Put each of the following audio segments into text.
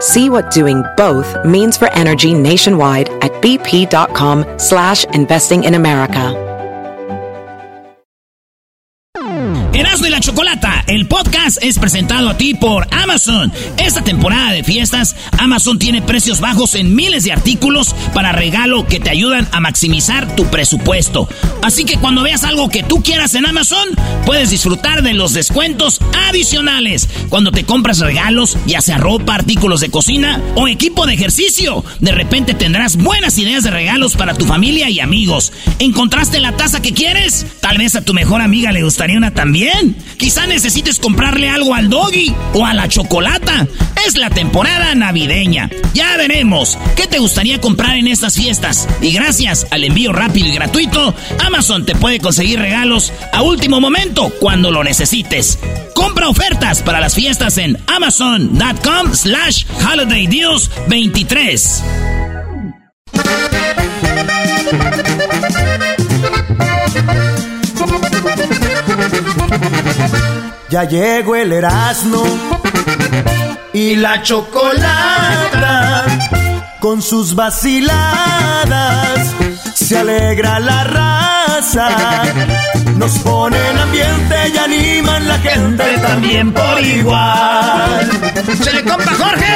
See what doing both means for energy nationwide at bp.com slash investing in America. Erasmo y la Chocolata, el podcast es presentado a ti por Amazon. Esta temporada de fiestas, Amazon tiene precios bajos en miles de artículos para regalo que te ayudan a maximizar tu presupuesto. Así que cuando veas algo que tú quieras en Amazon, puedes disfrutar de los descuentos adicionales. Cuando te compras regalos, ya sea ropa, artículos de cocina o equipo de ejercicio, de repente tendrás buenas ideas de regalos para tu familia y amigos. ¿Encontraste la taza que quieres? Tal vez a tu mejor amiga le gustaría una también. Quizá necesites comprarle algo al doggy o a la chocolata. Es la temporada navideña. Ya veremos qué te gustaría comprar en estas fiestas. Y gracias al envío rápido y gratuito, Amazon te puede conseguir regalos a último momento cuando lo necesites. Compra ofertas para las fiestas en amazon.com slash holiday 23. Ya llegó el Erasmo y la chocolata con sus vaciladas. Se alegra la raza, nos ponen ambiente y animan la gente también por igual. ¡Se le compra Jorge!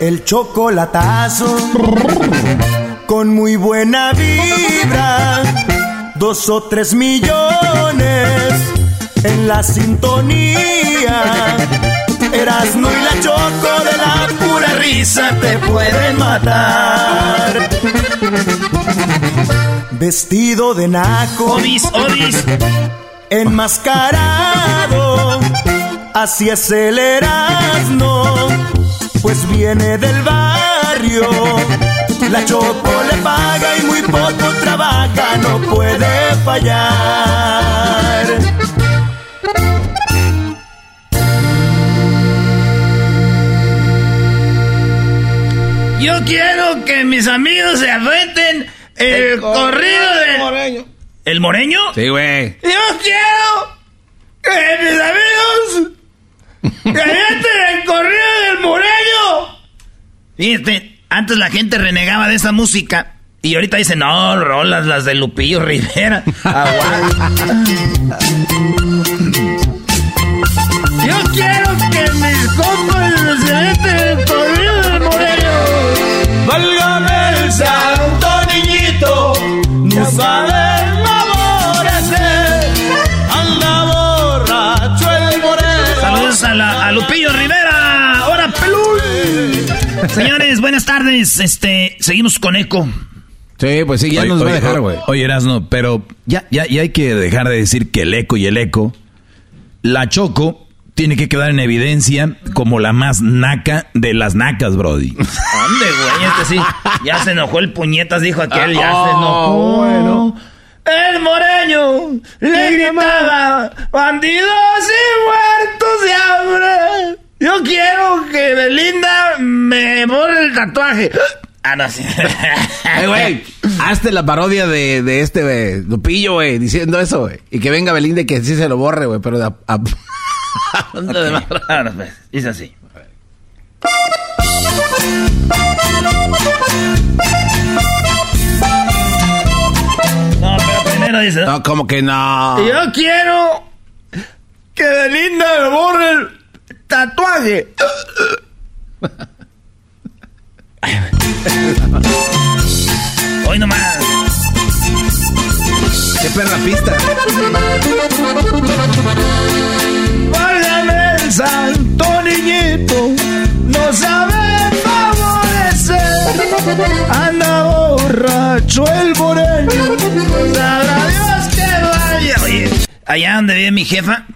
El chocolatazo con muy buena vibra, dos o tres millones en la sintonía. Erasmo y la choco de la pura risa te pueden matar. Vestido de naco. Odis, odis. Enmascarado. Así es el Erasmo. Pues viene del barrio. La choco le paga y muy poco trabaja. No puede fallar. Yo quiero que mis amigos se afrenten el, corrido del Moreño. ¿El moreño? Sí, güey. Yo quiero que mis amigos se afrenten el corrido del moreño. Fíjate, antes la gente renegaba de esa música. Y ahorita dicen, no, rolas las de Lupillo Rivera. Yo quiero que mis compas se afrenten el corrido santo niñito, no sabe favorecer. Anda borracho el moreno. Saludos a, la- a Lupillo Rivera. ¡Hola, pelú! Señores, buenas tardes. Este, seguimos con Eco. Sí, pues sí, ya Oye, nos va a dejar, güey. Oye, Erasno, pero ya, ya, ya hay que dejar de decir que el eco y el eco. La Choco tiene que quedar en evidencia como la más naca de las nacas, Brody. ¿Dónde, güey? Este sí. Ya se enojó el puñetas, dijo aquel. Ya Ah, se enojó. oh, bueno. El moreño le gritaba: ¡Bandidos y muertos de hambre! Yo quiero que Belinda me borre el tatuaje. Ah, no, sí. Eh, güey, hazte la parodia de, de este, güey, Lupillo, güey, diciendo eso, güey. Y que venga Belinda y que sí se lo borre, güey, pero de a- a- hablando de más- Ahora, pues, dice así. No, pero primero dice. No, como que no. Yo quiero que Belinda me borre el tatuaje. Hoy nomás. Qué perra pista. Santo niñito, no sabe favorecer. Anda borracho el moreño, sabrá Dios que vaya. Oye, allá donde vive mi jefa,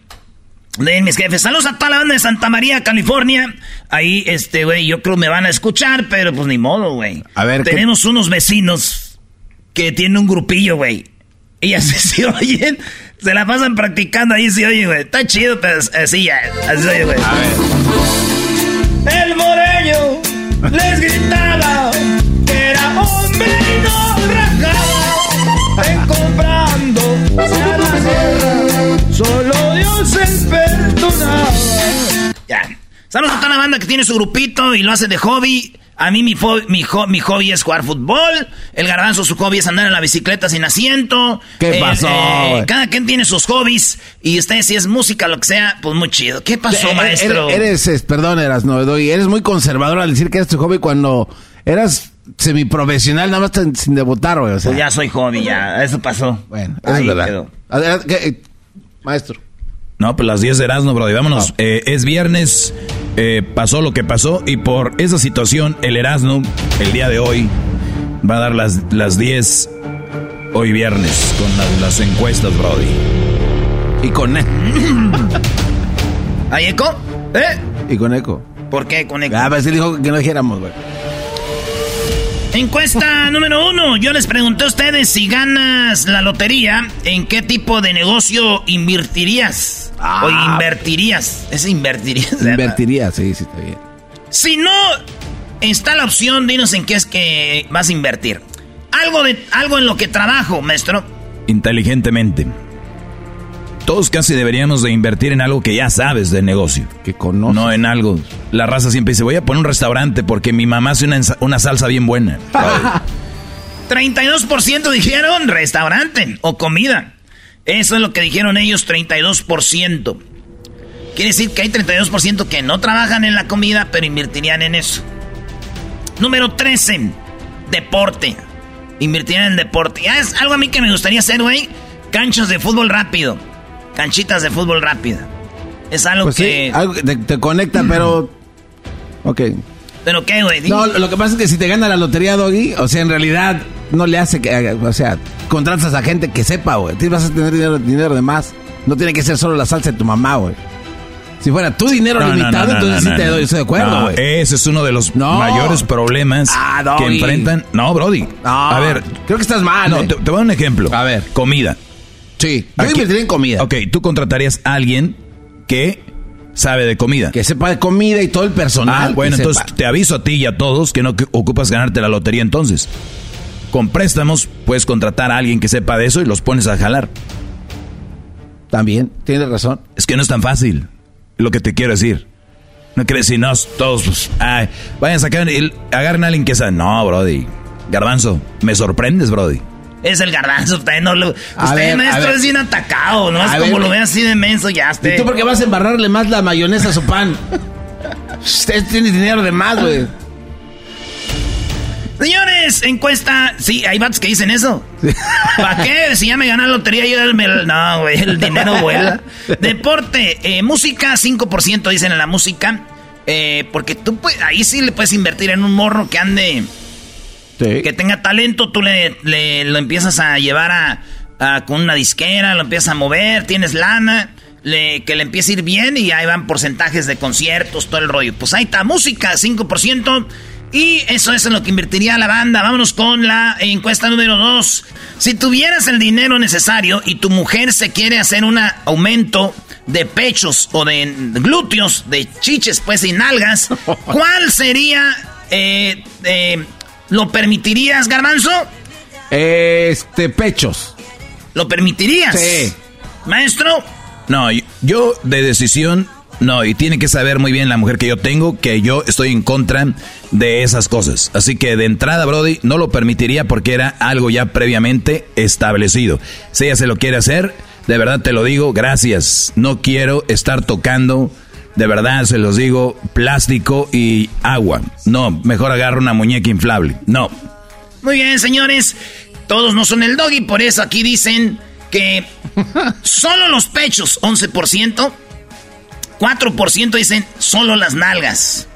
de mis jefes. Saludos a toda la banda de Santa María, California. Ahí, este, güey, yo creo me van a escuchar, pero pues ni modo, güey. A ver, ¿qué- Tenemos unos vecinos que tienen un grupillo, güey. Y así se oyen, se la pasan practicando ahí, se oye, güey. Está chido, pero así ya, así se oye, güey. A ver. El moreño les gritaba que era hombre y no Saludos a toda la banda que tiene su grupito y lo hace de hobby. A mí mi, mi, jo- mi hobby es jugar fútbol. El garbanzo su hobby es andar en la bicicleta sin asiento. ¿Qué Eh, pasó, eh, cada quien tiene sus hobbies. Y usted si es música, lo que sea, pues muy chido. ¿Qué pasó, Eh, maestro? Eres, eres, es- perdón, eras no, doy, eres muy conservador al decir que eres tu hobby cuando eras semiprofesional, nada más sin debutar, güey. O sea, Pues ya soy hobby, ya. Eso pasó. bueno, eso es verdad. quedó. Adelante, ¿qué, eh, maestro. No, pues las 10 de Erasmo, Brody. Vámonos. Eh, es viernes, eh, pasó lo que pasó y por esa situación el Erasmo, el día de hoy, va a dar las, las 10 hoy viernes con las, las encuestas, Brody. Y con, e- ¿Hay eco? ¿Eh? y con eco. ¿Por qué con eco? Ah, pues él dijo que no dijéramos, güey. Encuesta número uno. Yo les pregunté a ustedes si ganas la lotería, ¿en qué tipo de negocio invertirías? Ah. O invertirías. Es invertirías. ¿verdad? Invertiría, sí, sí, está bien. Si no está la opción, dinos en qué es que vas a invertir. Algo, de, algo en lo que trabajo, maestro. Inteligentemente. Todos casi deberíamos de invertir en algo que ya sabes de negocio. Que conoce. No en algo. La raza siempre dice, voy a poner un restaurante porque mi mamá hace una, una salsa bien buena. 32% dijeron restaurante o comida. Eso es lo que dijeron ellos, 32%. Quiere decir que hay 32% que no trabajan en la comida, pero invertirían en eso. Número 13, deporte. Invertirían en deporte. Ya es algo a mí que me gustaría hacer, güey. Canchas de fútbol rápido. Canchitas de fútbol rápido. Es algo Pues que... sí, algo que te, te conecta, pero... Ok. ¿Pero qué, güey? No, lo que pasa es que si te gana la lotería, Doggy, o sea, en realidad no le hace que... O sea, contratas a gente que sepa, güey. Tú vas a tener dinero, dinero de más. No tiene que ser solo la salsa de tu mamá, güey. Si fuera tu dinero No, limitado, no, no, entonces no, sí te doy, estoy de acuerdo, No, güey. ese es uno de los No. mayores problemas Ah, que enfrentan. No, Brody. No, a ver, creo que estás mal. no, eh. te, te voy a dar un ejemplo. A ver. Comida. Sí, yo invertiría en comida. Ok, tú contratarías a alguien que sabe de comida. Que sepa de comida y todo el personal. Ah, bueno, sepa. entonces te aviso a ti y a todos que no ocupas ganarte la lotería entonces. Con préstamos puedes contratar a alguien que sepa de eso y los pones a jalar. También, tienes razón. Es que no es tan fácil, lo que te quiero decir. No crees si no, todos, pues, ay, vayan a sacar, el, agarren a alguien que sabe. No, Brody. Garbanzo, me sorprendes, Brody. Es el garbanzo, usted no lo... A Usted, ver, maestro, es bien atacado, ¿no? Es como ver. lo ve así de menso, ya esté. ¿Y tú por qué vas a embarrarle más la mayonesa a su pan? Usted tiene dinero de más, güey. Señores, encuesta. Sí, hay vatos que dicen eso. ¿Para qué? Si ya me gané la lotería, yo me... No, güey, el dinero vuela. Deporte, eh, música, 5% dicen en la música. Eh, porque tú puedes, ahí sí le puedes invertir en un morro que ande, Sí. que tenga talento, tú le, le- lo empiezas a llevar a, a- con una disquera, lo empiezas a mover, tienes lana, le- que le empiece a ir bien y ahí van porcentajes de conciertos, todo el rollo. Pues ahí está, música, 5%. Y eso es en lo que invertiría la banda. Vámonos con la encuesta número 2. Si tuvieras el dinero necesario y tu mujer se quiere hacer un aumento de pechos o de glúteos, de chiches, pues y nalgas, ¿cuál sería... eh, eh, ¿Lo permitirías, Garbanzo? Este, pechos. ¿Lo permitirías? Sí. Maestro, No, yo de decisión, no, y tiene que saber muy bien la mujer que yo tengo que yo estoy en contra de esas cosas. Así que de entrada, Brody, no lo permitiría porque era algo ya previamente establecido. Si ella se lo quiere hacer, de verdad te lo digo, gracias. No quiero estar tocando, de verdad se los digo, plástico y agua. No, mejor agarro una muñeca inflable. No. Muy bien, señores. Todos no son el doggy, por eso aquí dicen que solo los pechos, 11%. 4% dicen solo las nalgas.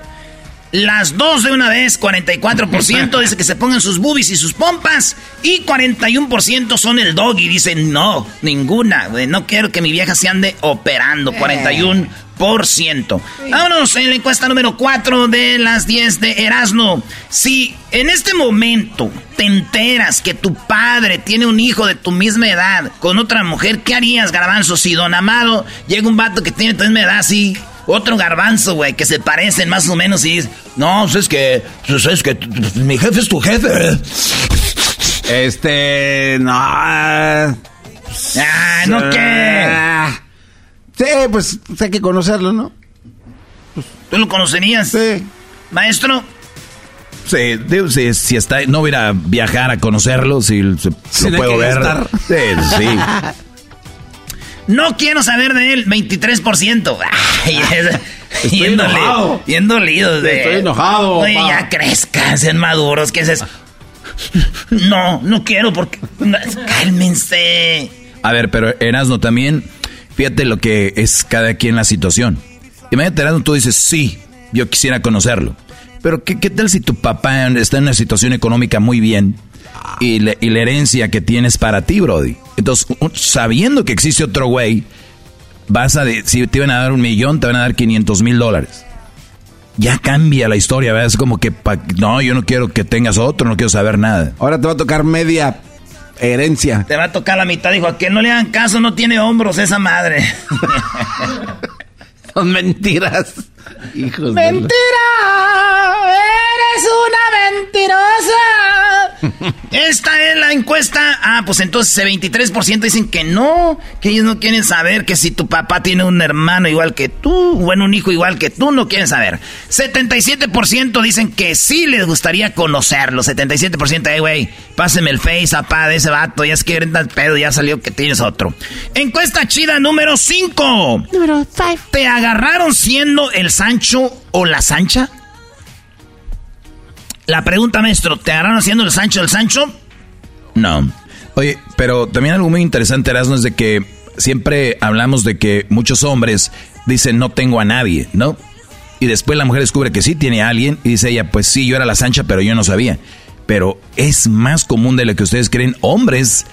Las dos de una vez, 44% dice que se pongan sus boobies y sus pompas. Y 41% son el dog y dicen no, ninguna. No quiero que mi vieja se ande operando. 41%. Vámonos en la encuesta número 4 de las 10 de Erasmo. Si en este momento te enteras que tu padre tiene un hijo de tu misma edad con otra mujer, ¿qué harías, garbanzo? Si don Amado llega un vato que tiene tu misma edad así otro garbanzo, güey, que se parecen más o menos y dice, no, pues es que, pues es que mi jefe es tu jefe. Este, no. Ah, ¿no qué? Sí, pues hay que conocerlo, ¿no? ¿Tú lo conocerías? Sí. Maestro. Sí, digo, si, si está, no voy a viajar a conocerlo, si, lo puedo ver. Sí, sí. No quiero saber de él, 23%. Ay, Estoy enojado. Bien dolido. Estoy enojado. Oye, ya crezcan, sean maduros. ¿Qué es eso? No, no quiero porque... Cálmense. A ver, pero Erasno también, fíjate lo que es cada quien la situación. Imagínate, Erasno, tú dices, sí, yo quisiera conocerlo. Pero ¿qué, ¿qué, tal si tu papá está en una situación económica muy bien y, la herencia que tienes para ti, Brody? Entonces, sabiendo que existe otro güey, vas a, si te iban a dar un millón, te van a dar 500 mil dólares. Ya cambia la historia, ¿verdad? Es como que, no, yo no quiero que tengas otro, no quiero saber nada. Ahora te va a tocar media herencia. Te va a tocar la mitad, dijo, a que no le hagan caso, no tiene hombros esa madre. Son mentiras. Hijos ¡Mentira! ¡Eres una mentirosa! Esta es la encuesta. Ah, pues entonces el 23% dicen que no, que ellos no quieren saber que si tu papá tiene un hermano igual que tú, bueno, un hijo igual que tú, no quieren saber. 77% dicen que sí les gustaría conocerlo. 77%, hey, güey, páseme el face, apá, de ese vato, ya es que el pedo, ya salió que tienes otro. Encuesta chida número 5. Número 5. ¿Te agarraron siendo el Sancho o la Sancha? La pregunta, maestro, ¿te agarraron haciendo el Sancho del Sancho? No. Oye, pero también algo muy interesante, Erasmo, es de que siempre hablamos de que muchos hombres dicen no tengo a nadie, ¿no? Y después la mujer descubre que sí tiene a alguien y dice ella, pues sí, yo era la Sancha, pero yo no sabía. Pero es más común de lo que ustedes creen hombres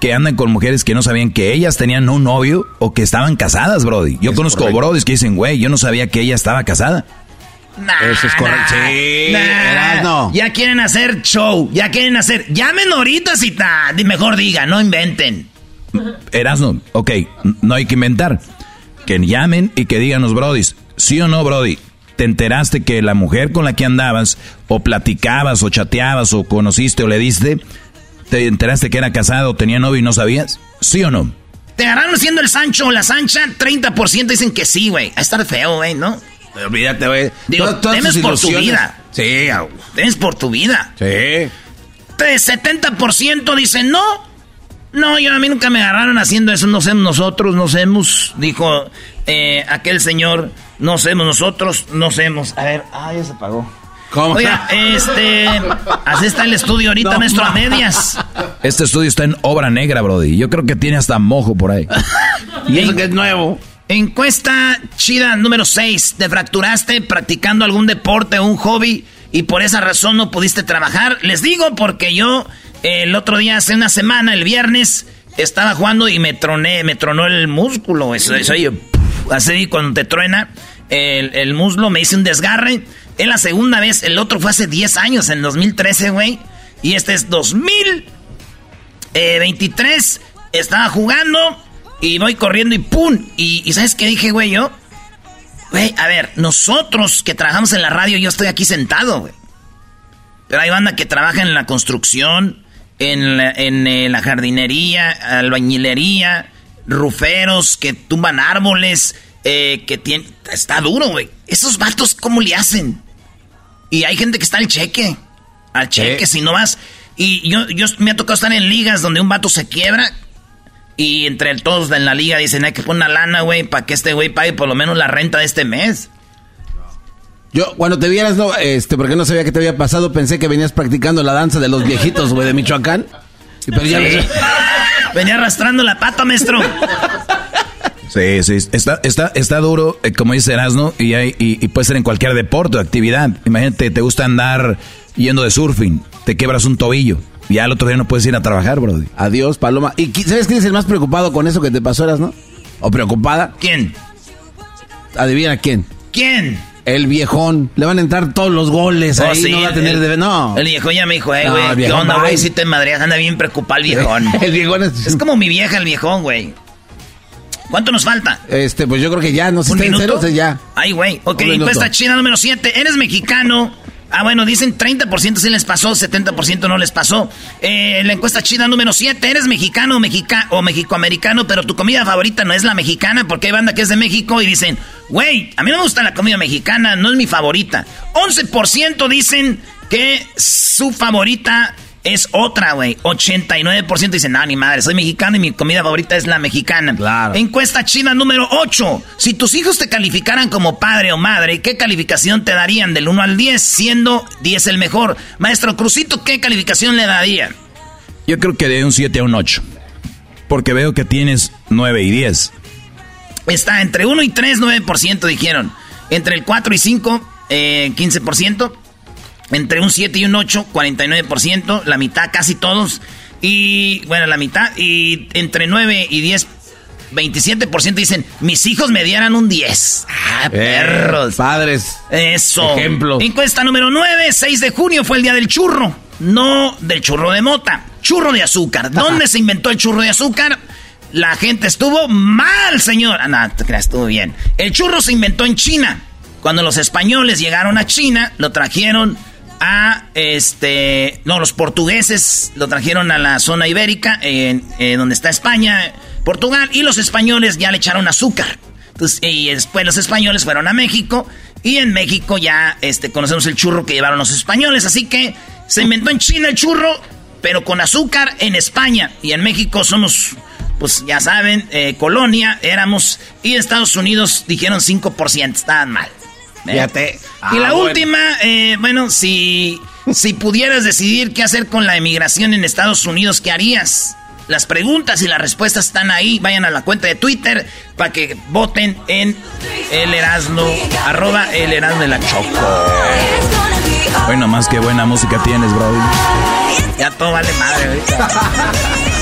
que andan con mujeres que no sabían que ellas tenían un novio o que estaban casadas, Brody. Yo conozco brodis que dicen, güey, yo no sabía que ella estaba casada. Eso es correcto. sí, Ya quieren hacer show, ya quieren hacer. Llamen ahorita si está. Mejor diga, no inventen. Erasno, ok, no hay que inventar. Que llamen y que digan los brodis. ¿Sí o no, brody? ¿Te enteraste que la mujer con la que andabas, o platicabas, o chateabas, o conociste, o le diste, te enteraste que era casado, o tenía novio y no sabías? ¿Sí o no? ¿Te agarraron siendo el Sancho o la Sancha? 30% dicen que sí, güey. A estar feo, güey, ¿no? Olvídate, güey. Digo, temes por tu vida. Sí. Temes por tu vida. Sí. 70% dicen no. No, yo a mí nunca me agarraron haciendo eso. No somos nosotros, no somos. Dijo eh, aquel señor. No somos nosotros, no somos. A ver, ah, ya se apagó. ¿Cómo? Oiga, este. Así está el estudio ahorita, nuestro a medias. Este estudio está en obra negra, Brody. Yo creo que tiene hasta mojo por ahí. y eso que es nuevo. Encuesta chida número 6. ¿Te fracturaste practicando algún deporte o un hobby y por esa razón no pudiste trabajar? Les digo porque yo el otro día, hace una semana, el viernes, estaba jugando y me troné, me tronó el músculo. Eso, eso así cuando te truena el, el muslo, me hice un desgarre. Es la segunda vez, el otro fue hace 10 años, en 2013, güey. Y este es 2023. Estaba jugando y voy corriendo y ¡pum! Y, ¿sabes qué dije, güey? Yo, güey, a ver, nosotros que trabajamos en la radio, yo estoy aquí sentado, güey. Pero hay banda que trabaja en la construcción, en la, en, eh, la jardinería, albañilería, ruferos que tumban árboles, eh, que tienen... Está duro, güey. Esos vatos, ¿cómo le hacen? Y hay gente que está al cheque. Al cheque, si no vas... Y yo, yo me ha tocado estar en ligas donde un vato se quiebra y entre todos en la liga dicen, hay que poner una lana, güey, para que este güey pague por lo menos la renta de este mes. Yo, cuando te vieras, no, este, porque no sabía qué te había pasado, pensé que venías practicando la danza de los viejitos, güey, de Michoacán. Pero ya Venía arrastrando la pata, maestro. Sí, sí, está, está, está duro, eh, como dice Erasmo, y, hay, y, puede ser en cualquier deporte o actividad. Imagínate, te gusta andar yendo de surfing, te quebras un tobillo, y al otro día no puedes ir a trabajar, Brody. Adiós, Paloma. ¿Y sabes quién es el más preocupado con eso que te pasó, Erasmo? ¿O preocupada? ¿Quién? Adivina quién. ¿Quién? El viejón. Le van a entrar todos los goles oh, ahí. no va a tener de... No. El viejón ya me dijo, eh, güey. ¿Qué onda, güey? Si te madreas, anda bien preocupado el viejón. el viejón es... Es como mi vieja, el viejón, güey. ¿Cuánto nos falta? Este, pues yo creo que ya, no sé, si está ya. Ay, güey. Ok, encuesta china número 7. ¿Eres mexicano? Ah, bueno, dicen 30% sí les pasó, 70% no les pasó. Eh, la encuesta china número 7. ¿Eres mexicano mexica o mexicoamericano, pero tu comida favorita no es la mexicana? Porque hay banda que es de México y dicen, güey, a mí no me gusta la comida mexicana, no es mi favorita. 11% dicen que su favorita es otra, güey. 89% dicen, no, ni madre, soy mexicano y mi comida favorita es la mexicana. Claro. Encuesta china número 8. Si tus hijos te calificaran como padre o madre, ¿qué calificación te darían del 1 al 10, siendo 10 el mejor? Maestro Crucito, ¿qué calificación le daría? Yo creo que de un 7 a un 8. Porque veo que tienes 9 y 10. Está entre 1 y 3, 9% dijeron. Entre el 4 y 5, eh, 15%. Entre un 7 y un 8, 49%. La mitad, casi todos. Y bueno, la mitad. Y entre 9 y 10, 27% dicen, mis hijos me dieran un 10. Ah, eh, perros. Padres. Eso. Ejemplo. Encuesta número 9, 6 de junio fue el día del churro. No del churro de mota. Churro de azúcar. ¿Dónde se inventó el churro de azúcar? La gente estuvo mal, señor. Ah, no, te creas, estuvo bien. El churro se inventó en China. Cuando los españoles llegaron a China, lo trajeron a este. No, los portugueses lo trajeron a la zona ibérica, en, donde está España, Portugal, y los españoles ya le echaron azúcar. Entonces, y después los españoles fueron a México, y en México ya este, conocemos el churro que llevaron los españoles. Así que se inventó en China el churro, pero con azúcar en España. Y en México somos, pues ya saben, eh, colonia, éramos. Y Estados Unidos dijeron 5%, estaban mal. Fíjate. y la ah, última, eh, bueno, si, si pudieras decidir qué hacer con la emigración en Estados Unidos, ¿qué harías? Las preguntas y las respuestas están ahí. Vayan a la cuenta de Twitter para que voten en el Erasmo, arroba el Erasmo de la Choco. Bueno, más que buena música tienes, bro. Ya todo vale madre ahorita.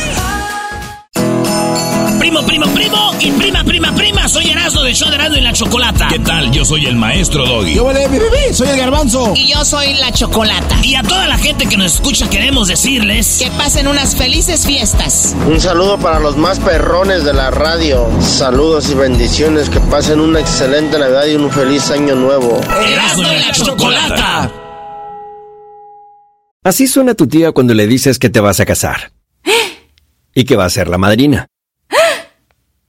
primo, primo, primo y prima, prima, prima. Soy Erasmo de Show de Erasmo y la Chocolata. ¿Qué tal? Yo soy el maestro Doggy. Yo vale, mi bebé, soy el garbanzo. Y yo soy la Chocolata. Y a toda la gente que nos escucha queremos decirles... Que pasen unas felices fiestas. Un saludo para los más perrones de la radio. Saludos y bendiciones. Que pasen una excelente Navidad y un feliz año nuevo. Erasmo y la Chocolata. Así suena tu tía cuando le dices que te vas a casar. Y que va a ser la madrina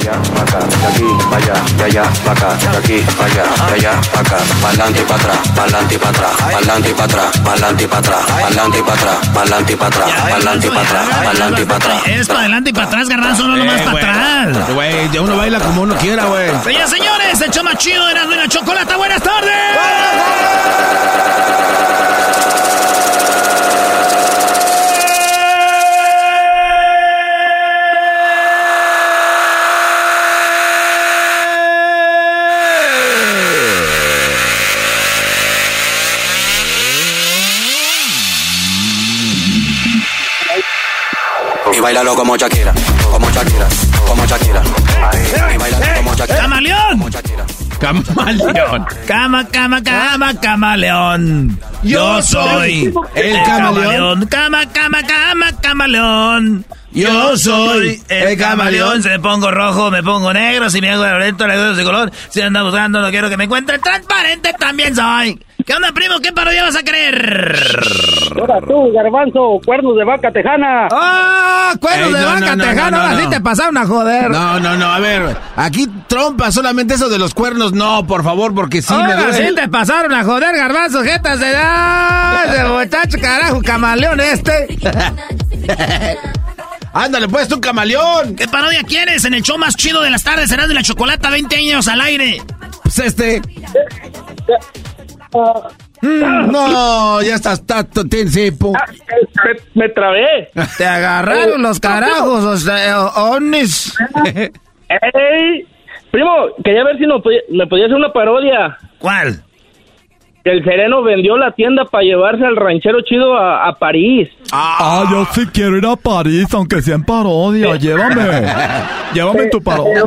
Allá, para acá, de aquí, para allá, de allá, para acá, de aquí, para allá, de allá, para acá, pa'lante y para atrás, pa'lante y para atrás, pa'lante y para atrás, pa'lante y para atrás, pa'lante y para atrás, pa'lante y para atrás, pa'lante y para atrás, pa'lante y para atrás. Es para adelante y para atrás, garbanzo, no nomás Eh, para atrás. Güey, ya uno baila como uno quiera, güey. Señoras, señores, el más chido de la Chocolata. ¡Buenas tardes! Y bailalo como Shakira, como Shakira, como Shakira. Y bailalo como Shakira. ¡Camaleón! Camaleón. Cama, cama, cama, camaleón. Yo soy el camaleón. Cama, cama, cama, camaleón. Yo soy el camaleón. Si me pongo rojo, me pongo negro. Si me hago violento, le doy de color. Si ando buscando, no quiero que me encuentre transparente, también soy. ¿Qué onda, primo? ¿Qué parodia vas a creer? Ahora tú, garbanzo, cuernos de vaca tejana. ¡Ah! cuernos Ey, de no, vaca no, no, tejana, no, no, ahora no. sí te pasaron a joder. No, no, no, a ver, aquí trompa solamente eso de los cuernos, no, por favor, porque sí me Ahora duele. sí te pasaron a joder, garbanzo, jetas de edad. De muchacho, carajo, camaleón este. Ándale, pues, tú, camaleón. ¿Qué parodia quieres? En el show más chido de las tardes será de la chocolata, 20 años al aire. Pues este. Mm, no, ya estás tato, tiempo. Me, trabé. Te agarraron los carajos, o sea, onis. ¡Ey! Primo, quería ver si no me podía hacer una parodia. ¿Cuál? Que el sereno vendió la tienda para llevarse al ranchero chido a, a París. Ah, yo sí quiero ir a París, aunque sea en parodia. Llévame. Llévame en tu parodia.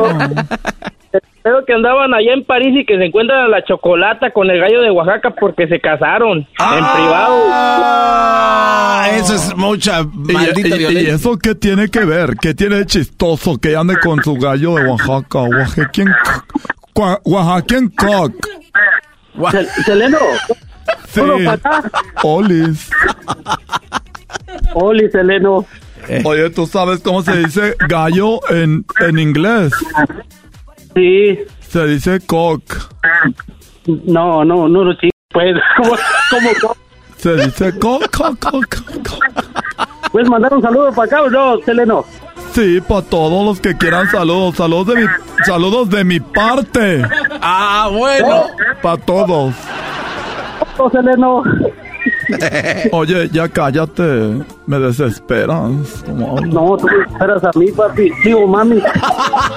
Creo que andaban allá en París y que se encuentran a la chocolata con el gallo de Oaxaca porque se casaron en privado. Ah, eso es mucha maldita ¿Y, y- y violencia. eso qué tiene que ver? ¿Qué tiene de chistoso que ande con su gallo de Oaxaca? Oaxaquien... Cua- Oaxaquien cock. Sel- Seleno, Sí. uno para acá. Olis. Oli, Seleno. Oye, ¿tú sabes cómo se dice gallo en, en inglés? Sí. Se dice cock. No, no, no, no, sí. Pues, ¿cómo, cómo, cómo? Se dice cock, cock, cock, cock. ¿Puedes mandar un saludo para acá o no, Seleno? Sí, para todos los que quieran saludos. Saludos de mi, saludos de mi parte. Ah, bueno. Para todos. Oh, Seleno. Oye, ya cállate. Me desesperas. No, tú me esperas a mí, papi. Digo, mami.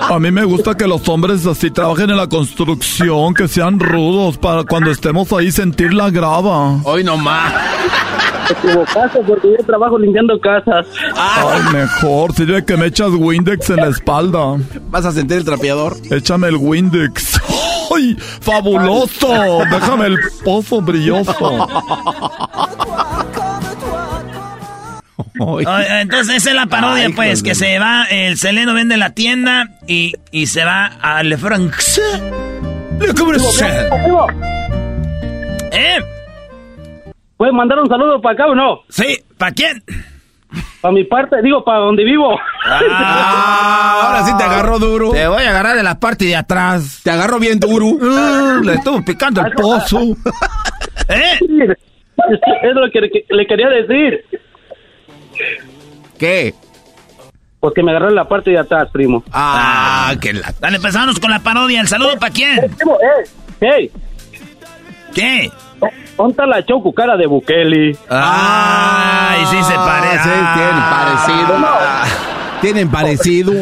A mí me gusta que los hombres así trabajen en la construcción, que sean rudos para cuando estemos ahí sentir la grava. Hoy nomás. Te equivocaste porque yo trabajo limpiando casas. Ay, mejor, sirve que me echas Windex en la espalda. ¿Vas a sentir el trapeador? Échame el Windex. ¡Ay! ¡Fabuloso! Déjame el pozo brilloso. Entonces esa es la parodia, Ay, pues, que de- se va, el Seleno vende la tienda y, y se va a Le France. Le ¿Eh? ¿Puedes mandar un saludo para acá o no? Sí, ¿para quién? Para mi parte, digo, para donde vivo. Ah, ahora sí te agarró duro. Te voy a agarrar de la parte de atrás. Te agarró bien duro. Uh, le estuvo picando el pozo. ¿Eh? Es lo que le quería decir. ¿Qué? Pues que me agarró en la parte de atrás, primo. Ah, que la. Dale, empezamos con la parodia. ¿El saludo para quién? Primo, eh, hey, ¿Qué? ¿Dónde está la choco cara de Bukele? Ay, sí se parece. Sí, tienen parecido. Tienen parecido.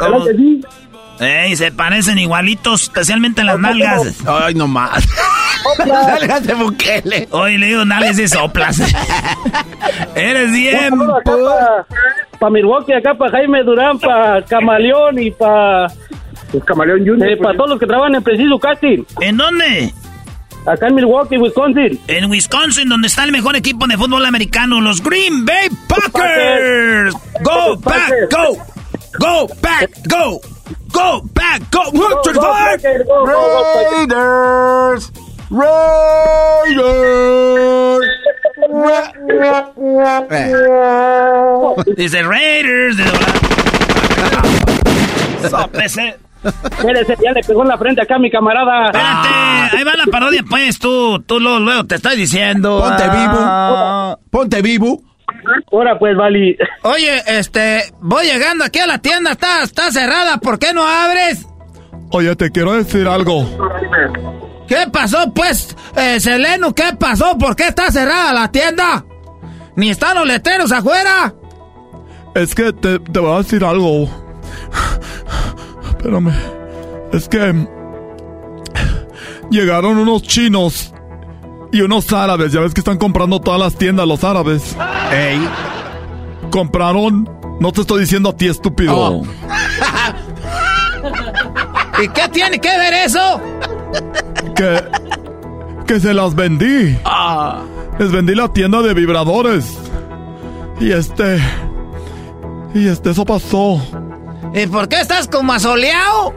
¿Verdad que sí? Ey, se parecen igualitos, especialmente en las nalgas. Ay, no más. Nalgas de Bukele. Hoy le digo nalgas de soplas. Eres bien. Para Milwaukee, acá para Jaime Durán, para Camaleón y para... Pues Camaleón Junior. para todos los que trabajan en Preciso Casting. ¿En dónde? Acá en Milwaukee, Wisconsin. En Wisconsin, donde está el mejor equipo de fútbol americano, los Green Bay Packers. Go back, go. Go back, go. Go back, go. Go, go, Packers, go, go, go, Packers. Raiders. Dice Raiders de doblar. Espérese, ya le pegó en la frente acá a mi camarada. Espérate, ahí va la parodia, pues, tú, tú luego, luego te estoy diciendo. Ponte Ah. vivo. Ponte vivo. Ahora pues, Vali. Oye, este, voy llegando aquí a la tienda, está, está cerrada, ¿por qué no abres? Oye, te quiero decir algo. ¿Qué pasó, pues, eh, Seleno? ¿Qué pasó? ¿Por qué está cerrada la tienda? ¿Ni están los letreros afuera? Es que te, te voy a decir algo. Espérame. Es que llegaron unos chinos y unos árabes. Ya ves que están comprando todas las tiendas los árabes. Ey. Compraron. No te estoy diciendo a ti, estúpido. Oh. ¿Y qué tiene que ver eso? Que. Que se las vendí. Ah. Les vendí la tienda de vibradores. Y este. Y este, eso pasó. ¿Y por qué estás como asoleado?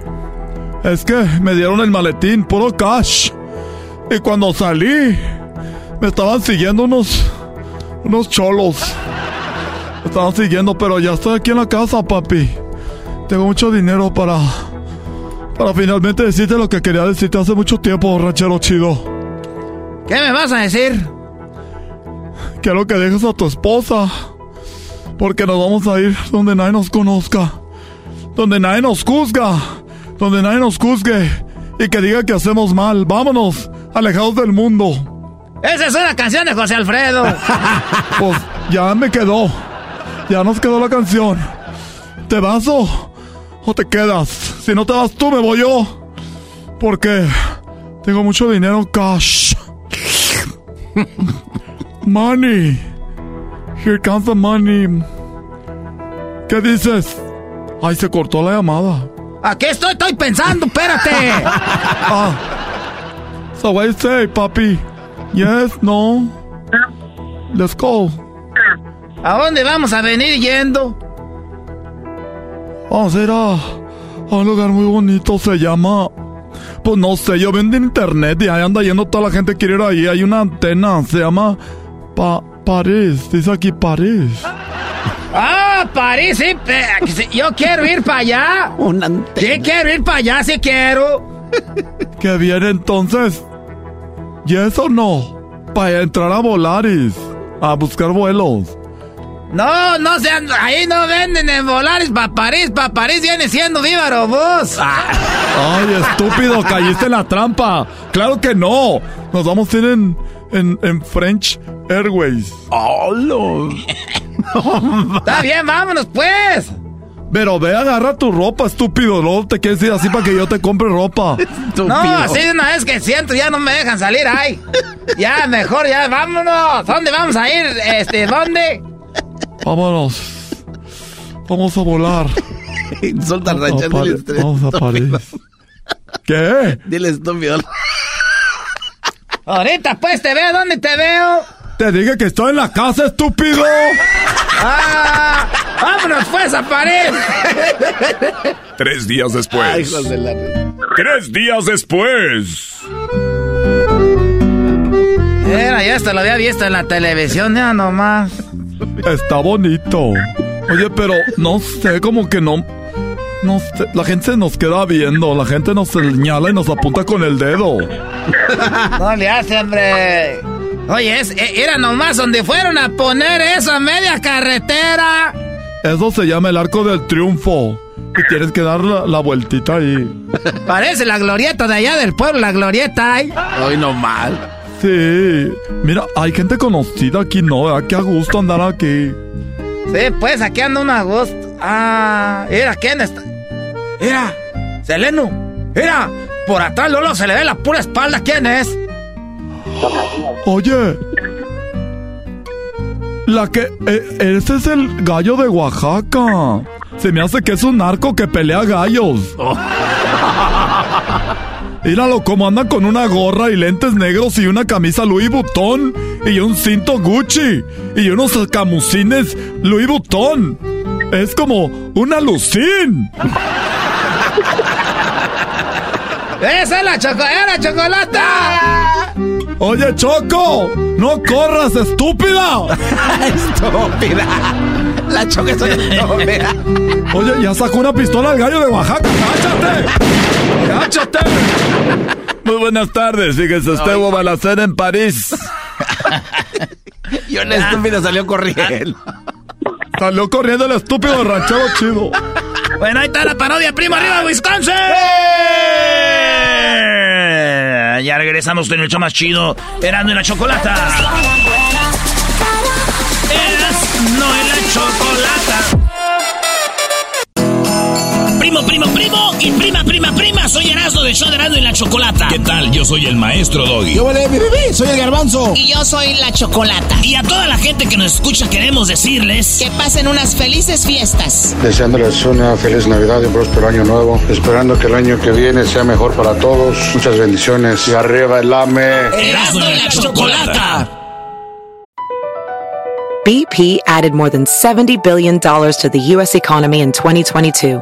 Es que me dieron el maletín, puro cash. Y cuando salí, me estaban siguiendo unos. unos cholos. Me estaban siguiendo, pero ya estoy aquí en la casa, papi. Tengo mucho dinero para. para finalmente decirte lo que quería decirte hace mucho tiempo, ranchero chido. ¿Qué me vas a decir? Quiero que dejes a tu esposa. Porque nos vamos a ir donde nadie nos conozca. Donde nadie nos juzga. Donde nadie nos juzgue. Y que diga que hacemos mal. Vámonos, alejados del mundo. Esa es una canción de José Alfredo. Pues ya me quedó. Ya nos quedó la canción. ¿Te vas o, o te quedas? Si no te vas tú, me voy yo. Porque tengo mucho dinero cash. money. Here comes the money. ¿Qué dices? Ay, se cortó la llamada. Aquí estoy, estoy pensando, espérate. Ah. So what you say, papi? Yes, no. Let's go. ¿A dónde vamos a venir yendo? Vamos a ir a, a un lugar muy bonito, se llama... Pues no sé, yo vendo internet y ahí anda yendo toda la gente que quiere ir ahí. Hay una antena, se llama... Pa París, dice aquí París. Ah, París, sí. Yo quiero ir para allá. Una. Sí, quiero ir para allá, sí quiero. Que viene entonces. ¿Y eso no? Para entrar a Volaris, a buscar vuelos. No, no sean. Ahí no venden en Volaris para París. Para París viene siendo Viva Aerobús. Ay, estúpido, caíste en la trampa. Claro que no. Nos vamos a ir en, en, en French Airways. Oh, no. Está bien, vámonos pues. Pero ve, agarra tu ropa, estúpido. No te quieres ir así para que yo te compre ropa. No, así de una vez que siento ya no me dejan salir ahí. Ya, mejor, ya, vámonos. ¿Dónde vamos a ir? Este, ¿dónde? Vámonos. Vamos a volar. Insulta. Vamos a dile París, Vamos a París. ¿Qué? Dile estúpido. Ahorita pues te veo, ¿dónde te veo? Te dije que estoy en la casa, estúpido. Ah, vámonos pues a París. Tres días después. Ay, hijos de la... Tres días después. Era, ya hasta lo había visto en la televisión, ya nomás. Está bonito. Oye, pero no sé, como que no. No sé, la gente se nos queda viendo, la gente nos señala y nos apunta con el dedo. No le hace, hombre. Oye, es, era nomás donde fueron a poner eso a media carretera. Eso se llama el arco del triunfo. Y tienes que dar la, la vueltita ahí. Parece la glorieta de allá del pueblo, la glorieta ahí. Hoy no mal. Sí. Mira, hay gente conocida aquí, ¿no? ¿Verdad? Qué a gusto andar aquí. Sí, pues aquí anda un agosto. Ah, mira, ¿quién está? Mira, Seleno. Mira, por atrás Lolo se le ve la pura espalda. ¿Quién es? Oye. La que... eh, ese es el gallo de Oaxaca. Se me hace que es un narco que pelea gallos. Míralo cómo anda con una gorra y lentes negros y una camisa Louis Vuitton y un cinto Gucci y unos camusines Louis Vuitton. Es como una lucín. ¡Esa es la, choco ¡es la chocolata! Oye, Choco, no corras, estúpida. Estúpida. La la choque, soy el Oye, ya sacó una pistola al gallo de Oaxaca. ¡Cáchate! ¡Cáchate! Muy buenas tardes. Fíjese, usted hubo balacera en París. y un estúpido salió corriendo. Salió corriendo el estúpido ranchero chido. Bueno, ahí está la parodia, primo arriba, Wisconsin. Ya regresamos con el más chido, Erando en la Chocolata. Primo, primo, primo y prima, prima, prima. Soy Erasmo de Show de Erasmo y la Chocolata. ¿Qué tal? Yo soy el maestro Doggy. Yo vale, mi bebé, soy el garbanzo. Y yo soy la Chocolata. Y a toda la gente que nos escucha queremos decirles... Que pasen unas felices fiestas. Deseándoles una feliz Navidad y un próspero año nuevo. Esperando que el año que viene sea mejor para todos. Muchas bendiciones. Y arriba el AME. Erasmo y la Chocolata. BP added more than $70 billion to the U.S. economy in 2022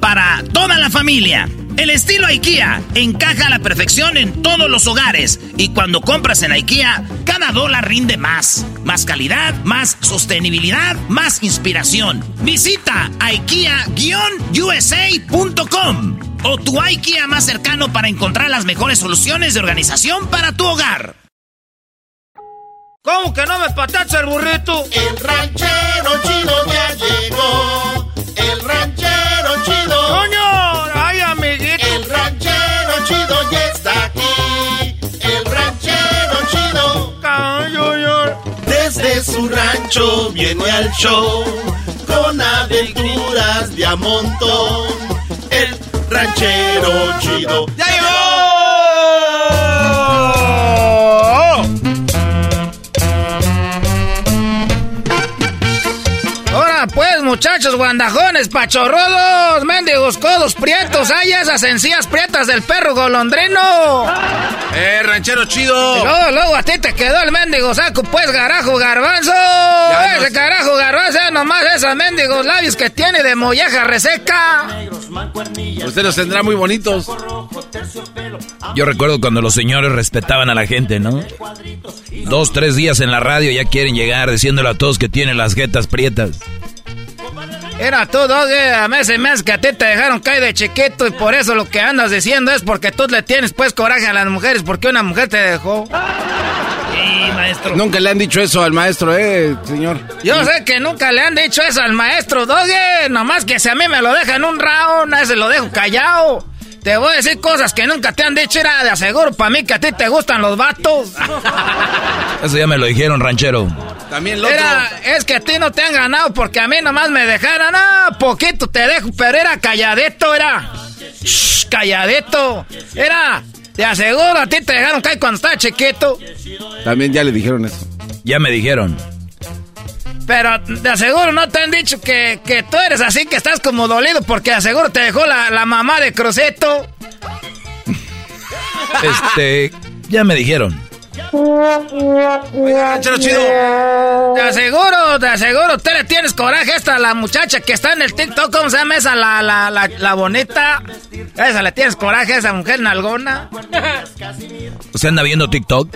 para toda la familia. El estilo IKEA encaja a la perfección en todos los hogares y cuando compras en IKEA, cada dólar rinde más. Más calidad, más sostenibilidad, más inspiración. Visita IKEA-USA.com o tu IKEA más cercano para encontrar las mejores soluciones de organización para tu hogar. ¿Cómo que no me patacha el burrito? El ranchero chido ya llegó. El ranchero chido. ¡Coño! ¡Ay, amiguito! El ranchero chido ya está aquí. El ranchero chido. Desde su rancho viene al show. Con aventuras de a montón. El ranchero chido. ¡Ya llegó! Muchachos guandajones, pachorrodos, mendigos codos prietos, hay esas encías prietas del perro golondrino. ¡Eh, ranchero chido! Y luego, luego a ti te quedó el mendigo saco, pues, garajo garbanzo. Ese no- carajo garbanzo, ya nomás esos mendigos labios que tiene de molleja reseca. Usted los tendrá muy bonitos. Yo recuerdo cuando los señores respetaban a la gente, ¿no? Dos, tres días en la radio ya quieren llegar diciéndole a todos que tienen las jetas prietas. Era tú, Doge, a mí se me hace que a ti te dejaron caer de chiquito y por eso lo que andas diciendo es porque tú le tienes pues coraje a las mujeres, porque una mujer te dejó. Sí, maestro. Nunca le han dicho eso al maestro, eh, señor. Yo sé que nunca le han dicho eso al maestro Doge, nomás que si a mí me lo dejan un round, a ese lo dejo callado. Te voy a decir cosas que nunca te han dicho, era de aseguro para mí que a ti te gustan los vatos. Eso ya me lo dijeron, ranchero. También lo. Era, es que a ti no te han ganado porque a mí nomás me dejaron, ah, poquito te dejo, pero era calladito, era. Shh, calladito. Era, te aseguro, a ti te dejaron caer cuando estaba chiquito. También ya le dijeron eso. Ya me dijeron. Pero de aseguro no te han dicho que, que tú eres así, que estás como dolido porque de aseguro te dejó la, la mamá de Cruceto. Este, ya me dijeron. Ranchero chido. Te aseguro, te aseguro, usted le tienes coraje a esta la muchacha que está en el TikTok, ¿cómo se llama esa? La, la, la, la bonita. A esa le tienes coraje a esa mujer nalgona. ¿Usted anda viendo TikTok?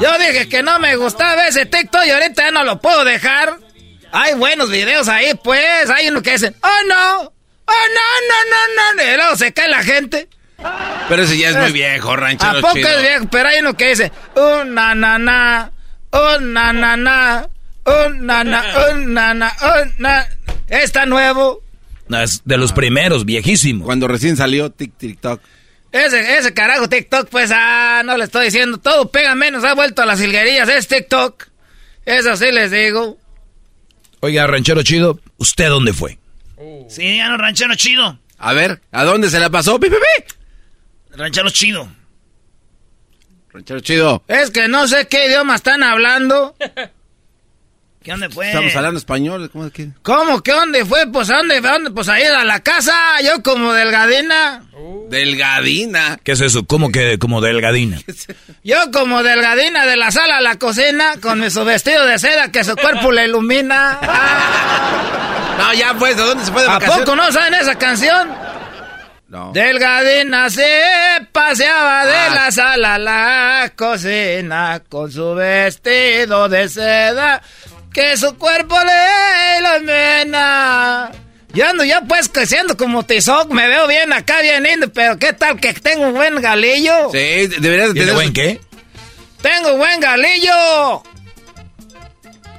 Yo dije que no me gustaba ese TikTok y ahorita ya no lo puedo dejar. Hay buenos videos ahí, pues. Hay uno que dicen, oh no, oh no, no, no, no. Y luego se cae la gente. Pero ese ya es muy viejo, ranchero ¿A poco chido. es viejo? Pero hay uno que dice, oh na na na, oh na na na, na na, na na, na. Está nuevo. No, es de los primeros, viejísimo. Cuando recién salió Tic TikTok. Ese, ese carajo TikTok, pues, ah, no le estoy diciendo. Todo pega menos, ha vuelto a las hilguerías. Es TikTok. Eso sí les digo. Oiga, ranchero chido, ¿usted dónde fue? Sí, ya no, ranchero chido. A ver, ¿a dónde se la pasó? ¡Pi, pi, pi! Ranchero chido. Ranchero chido. Es que no sé qué idioma están hablando. ¿Qué dónde fue? Estamos hablando español. ¿Cómo es que? ¿Cómo? ¿Qué dónde fue? Pues ¿a dónde? ¿A dónde? Pues ahí a la casa. Yo como delgadina. Delgadina. ¿Qué es eso? ¿Cómo que como delgadina? Yo como delgadina de la sala a la cocina con su vestido de seda que su cuerpo le ilumina. No, ya pues, ¿de dónde se puede ¿A poco no saben esa canción? No. Delgadina se paseaba de Ah. la sala a la cocina con su vestido de seda que su cuerpo le ilumina. Yo ando ya pues creciendo como Tizoc, me veo bien acá, bien lindo, pero ¿qué tal que tengo un buen galillo? Sí, deberías de ¿Tiene tener... buen qué? Tengo buen galillo.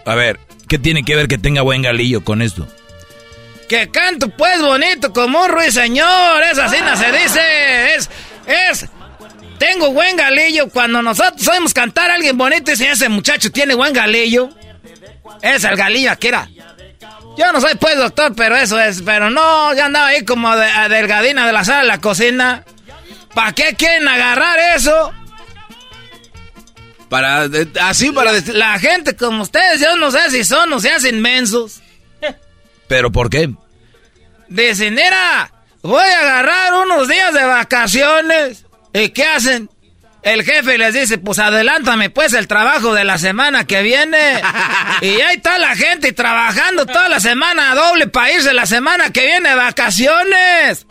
A ver, ¿qué tiene que ver que tenga buen galillo con esto? Que canto pues bonito como un ruiseñor, es así no se dice, es, es, tengo buen galillo, cuando nosotros sabemos cantar a alguien bonito si ese muchacho tiene buen galillo, es el galillo aquí era. Yo no soy pues doctor, pero eso es, pero no, ya andaba ahí como de, a delgadina de la sala de la cocina. ¿Para qué quieren agarrar eso? Para, de- así para decir... La gente como ustedes, yo no sé si son o se hacen mensos. ¿Pero por qué? Dicen, mira, voy a agarrar unos días de vacaciones. ¿Y qué hacen? El jefe les dice, pues adelántame pues el trabajo de la semana que viene. y ahí está la gente trabajando toda la semana a doble para irse la semana que viene de vacaciones.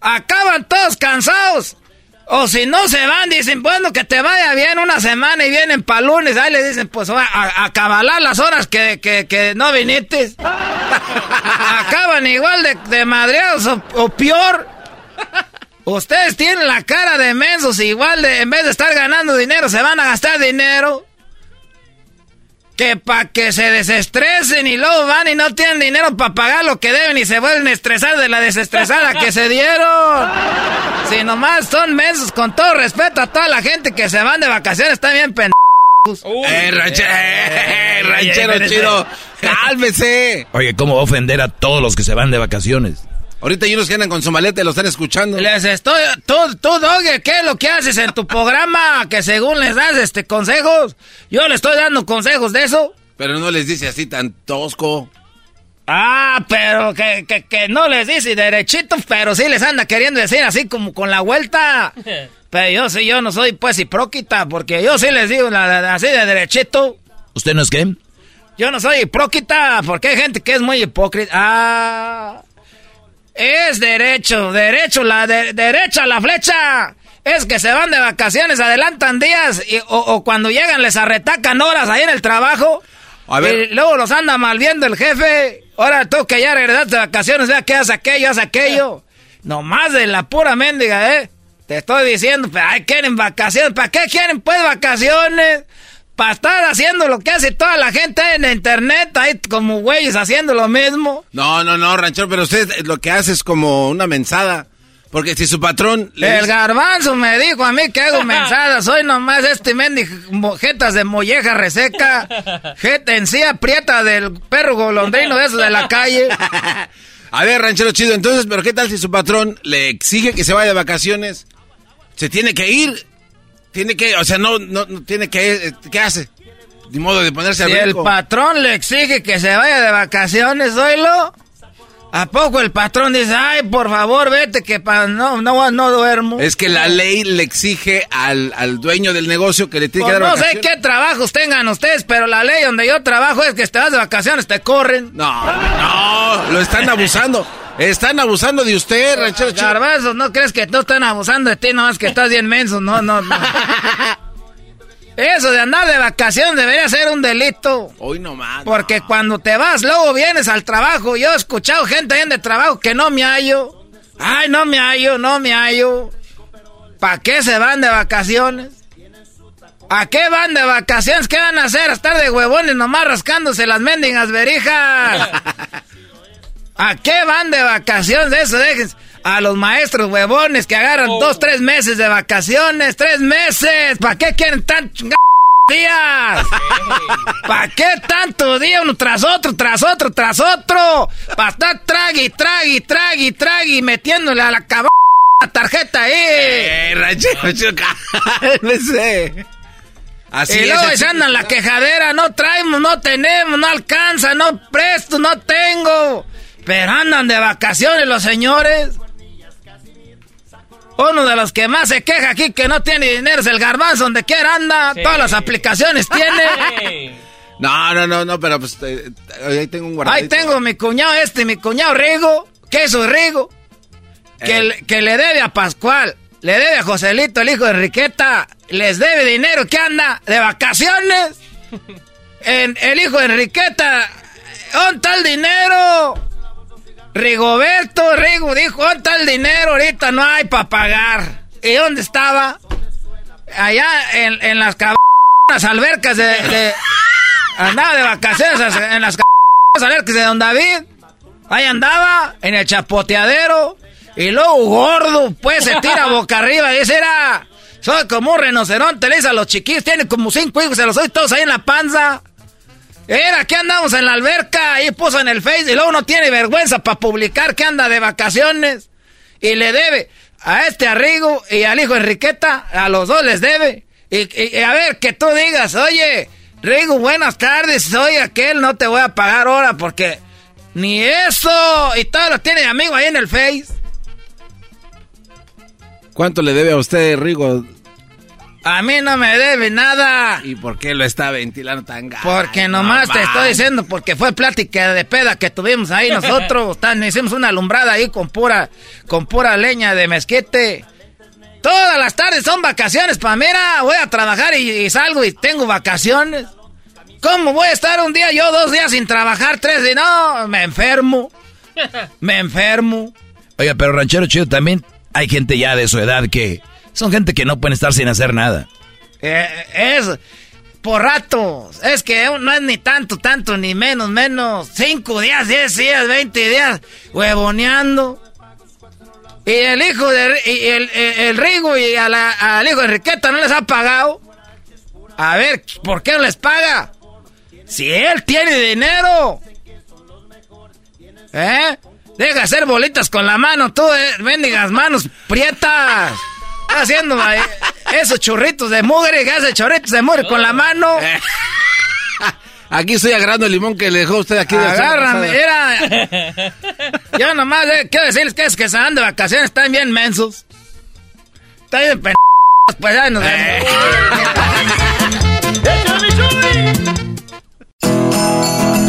Acaban todos cansados. O si no se van, dicen, bueno, que te vaya bien una semana y vienen para lunes. Ahí le dicen, pues a, a, a cabalar las horas que, que, que no viniste. Acaban igual de, de madreados o, o peor. Ustedes tienen la cara de mensos, igual de en vez de estar ganando dinero, se van a gastar dinero. Que para que se desestresen y luego van y no tienen dinero para pagar lo que deben y se vuelven a estresar de la desestresada que se dieron. Si nomás son mensos, con todo respeto a toda la gente que se van de vacaciones, están bien pendejos. ¡Eh, ranchero, eh, ranchero espérese. chido! ¡Cálmese! Oye, ¿cómo va a ofender a todos los que se van de vacaciones? Ahorita hay unos que andan con su maleta y lo están escuchando. Les estoy. Tú, tú, Doggy, ¿qué es lo que haces en tu programa? Que según les das este consejos. Yo le estoy dando consejos de eso. Pero no les dice así tan tosco. Ah, pero que, que, que no les dice derechito, pero sí les anda queriendo decir así como con la vuelta. Pero yo sí, yo no soy pues hipróquita, porque yo sí les digo la- la- así de derechito. ¿Usted no es qué? Yo no soy hipróquita, porque hay gente que es muy hipócrita. Ah, es derecho, derecho, la de- derecha la flecha. Es que se van de vacaciones, adelantan días y- o, o cuando llegan les arretacan horas ahí en el trabajo. A ver. Y luego los anda mal viendo el jefe. Ahora tú que ya regresaste de vacaciones, vea que haces aquello, haz aquello. Nomás de la pura mendiga, ¿eh? Te estoy diciendo, pero ay, quieren vacaciones. ¿Para qué quieren pues vacaciones? Para estar haciendo lo que hace toda la gente en internet, ahí como güeyes haciendo lo mismo. No, no, no, ranchero, pero usted lo que hace es como una mensada. Porque si su patrón le El dice- garbanzo me dijo a mí que hago mensadas. Soy nomás este mendigo jetas de molleja reseca. Jeta en sí aprieta del perro golondrino de esos de la calle. A ver, ranchero chido, entonces, pero ¿qué tal si su patrón le exige que se vaya de vacaciones? Se tiene que ir. Tiene que, o sea, no, no, no tiene que, eh, ¿qué hace? Ni modo de ponerse Si el patrón le exige que se vaya de vacaciones, oílo. ¿A poco el patrón dice, ay, por favor, vete, que pa no, no, no duermo? Es que la ley le exige al, al dueño del negocio que le tiene Pues que dar no sé qué trabajos tengan ustedes, pero la ley donde yo trabajo es que si te vas de vacaciones, te corren. No, no, lo están abusando. Están abusando de usted, ranchero chido. Garbanzos, ¿no crees que no están abusando de ti? No, es que estás bien menso. No, no, no. Eso de andar de vacaciones debería ser un delito. Hoy nomás. Porque cuando te vas, luego vienes al trabajo. Yo he escuchado gente ahí de trabajo que no me hallo. Ay, no me hallo, no me hallo. ¿Para qué se van de vacaciones? ¿A qué van de vacaciones? ¿Qué van a hacer? ¿A estar de huevones nomás rascándose las mendigas verijas? ¿A qué van de vacaciones? Eso dejen a los maestros huevones que agarran Oh. dos, tres meses de vacaciones. ¡Tres meses! ¿Para qué quieren tan días? ¿Para qué tanto día uno tras otro, tras otro, tras otro? Para estar tragui, tragui, tragui, tragui, metiéndole a la cabrón la tarjeta ahí. Eh, ranchero, chuca. Así y es, luego así- se andan la quejadera, no traemos, no tenemos, no alcanza, no presto, no tengo. Pero andan de vacaciones los señores. Uno de los que más se queja aquí que no tiene dinero es el garbanzo, donde quiera anda, todas las aplicaciones tiene. No, no, no, no, pero pues eh, ahí tengo un guardadito. Ahí tengo mi cuñado este, mi cuñado Rigo, queso Rigo, que, Eh. le- que le debe a Pascual, le debe a Joselito, el hijo de Enriqueta, les debe dinero que anda de vacaciones. En, el hijo de Enriqueta, ¿dónde está el dinero? Rigoberto, Rigo dijo, ¿dónde está el dinero? Ahorita no hay para pagar. ¿Y dónde estaba? Allá en, en las albercas de, de- Andaba de vacaciones en las cab- albercas de Don David. Ahí andaba, en el chapoteadero. Y luego gordo, pues se tira boca arriba y dice, era... Soy como un rinoceronte, le dice a los chiquillos, tiene como cinco hijos, se los doy todos ahí en la panza. Era que andamos en la alberca, ahí puso en el Face y luego no tiene vergüenza para publicar que anda de vacaciones. Y le debe a este Arrigo y al hijo Enriqueta, a los dos les debe. Y, y- y a ver, que tú digas, oye, Rigo, buenas tardes, soy aquel, no te voy a pagar ahora porque ni eso. Y todo lo tiene amigo ahí en el Face. ¿Cuánto le debe a usted, Rigo? A mí no me debe nada. ¿Y por qué lo está ventilando tan gacho? Porque nomás te estoy diciendo, porque fue plática de peda que tuvimos ahí nosotros. Tan- hicimos una alumbrada ahí con pura, con pura leña de mezquite. Todas las tardes son vacaciones para mira, voy a trabajar y, y salgo y tengo vacaciones. ¿Cómo voy a estar un día yo dos días sin trabajar, tres y no? Me enfermo. Me enfermo. Oiga, pero ranchero chido también hay gente ya de su edad que son gente que no pueden estar sin hacer nada. Eh, es por ratos. Es que no es ni tanto, tanto, ni menos, menos. Cinco días, diez días, veinte días, huevoneando. Y el hijo de y el, el- el Rigo y a la- al hijo de Enriqueta no les ha pagado. A ver, ¿por qué no les paga? Si él tiene dinero. ¿Eh? Deja de hacer bolitas con la mano, tú, eh, bendigas manos prietas. Está haciendo eh, esos churritos de mugre, que hace churritos de mugre con la mano. Aquí estoy agarrando el limón que le dejó usted aquí. de era. Yo nomás eh, quiero decirles que es que se van de vacaciones, están bien mensos. Están bien p pues ya nos vemos.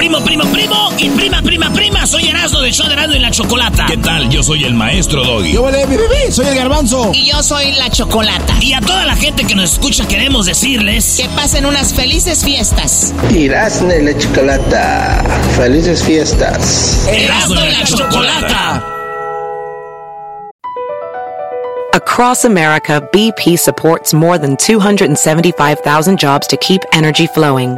Primo, primo, primo y prima, prima, prima. Soy Erasmo del show de Erasmo y la Chocolata. ¿Qué tal? Yo soy el maestro Doggy. Yo vale, bebé, soy el garbanzo. Y yo soy la chocolata. Y a toda la gente que nos escucha queremos decirles... Que pasen unas felices fiestas. Erasmo y la chocolata. Felices fiestas. Erasmo y la Chocolata. Across America, BP supports more than 275,000 jobs to keep energy flowing.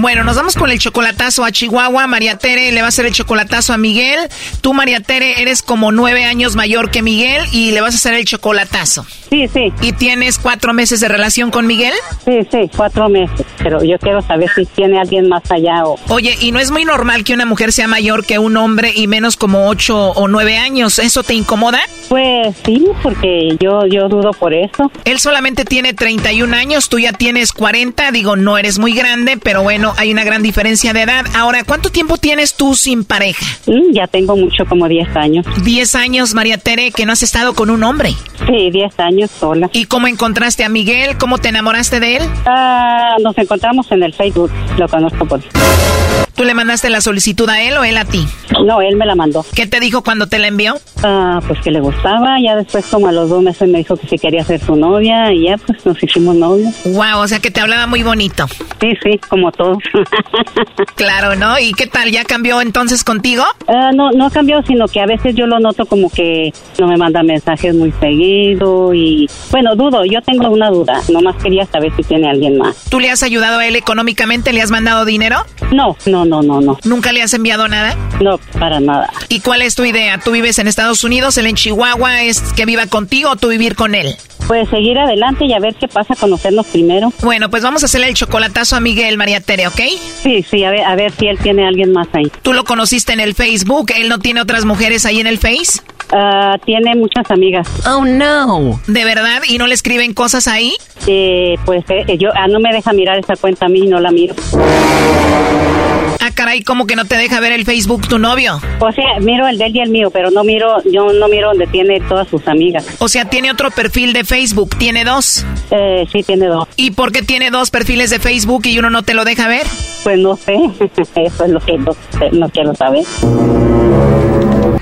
Bueno, nos vamos con el chocolatazo a Chihuahua. María Tere le va a hacer el chocolatazo a Miguel. Tú, María Tere, eres como nueve años mayor que Miguel y le vas a hacer el chocolatazo. Sí, sí. ¿Y tienes cuatro meses de relación con Miguel? Sí, sí, cuatro meses. Pero yo quiero saber si tiene alguien más allá o... Oye, ¿y no es muy normal que una mujer sea mayor que un hombre y menos como ocho o nueve años? ¿Eso te incomoda? Pues sí, porque yo, yo dudo por eso. Él solamente tiene 31 años, tú ya tienes 40. Digo, no eres muy grande, pero bueno, hay una gran diferencia de edad. Ahora, ¿cuánto tiempo tienes tú sin pareja? Mm, ya tengo mucho, como 10 años. 10 años, María Tere, que no has estado con un hombre. Sí, 10 años sola. ¿Y cómo encontraste a Miguel? ¿Cómo te enamoraste de él? Ah, nos encontramos en el Facebook, lo conozco por... ¿Tú le mandaste la solicitud a él o él a ti? No, él me la mandó. ¿Qué te dijo cuando te la envió? Ah, pues que le gustaba. Ya después, como a los dos meses, me dijo que si quería ser su novia y ya, pues nos hicimos novios. Wow, o sea que te hablaba muy bonito. Sí, sí, como todos. claro, ¿no? ¿Y qué tal? ¿Ya cambió entonces contigo? Ah, no, no ha cambiado, sino que a veces yo lo noto como que no me manda mensajes muy seguido y, bueno, dudo. Yo tengo una duda. Nomás quería saber si tiene alguien más. ¿Tú le has ayudado a él económicamente? ¿Le has mandado dinero? No, no, no, no, no. ¿Nunca le has enviado nada? No, para nada. ¿Y cuál es tu idea? ¿Tú vives en Estados Unidos, él en Chihuahua? ¿Es que viva contigo o tú vivir con él? Pues seguir adelante y a ver qué pasa, conocernos primero. Bueno, pues vamos a hacerle el chocolatazo a Miguel María Tere, ¿ok? Sí, sí, a ver, a ver si él tiene alguien más ahí. ¿Tú lo conociste en el Facebook? ¿Él no tiene otras mujeres ahí en el Face? Uh, tiene muchas amigas. Oh, no. ¿De verdad? ¿Y no le escriben cosas ahí? Eh, pues eh, yo ah, no me deja mirar esa cuenta a mí, no la miro. Ah, caray, ¿cómo que no te deja ver el Facebook tu novio? O sea, miro el de él y el mío, pero no miro, yo no miro donde tiene todas sus amigas. O sea, tiene otro perfil de Facebook, ¿tiene dos? Eh, sí, tiene dos. ¿Y por qué tiene dos perfiles de Facebook y uno no te lo deja ver? Pues no sé, eso es lo que no, no quiero saber.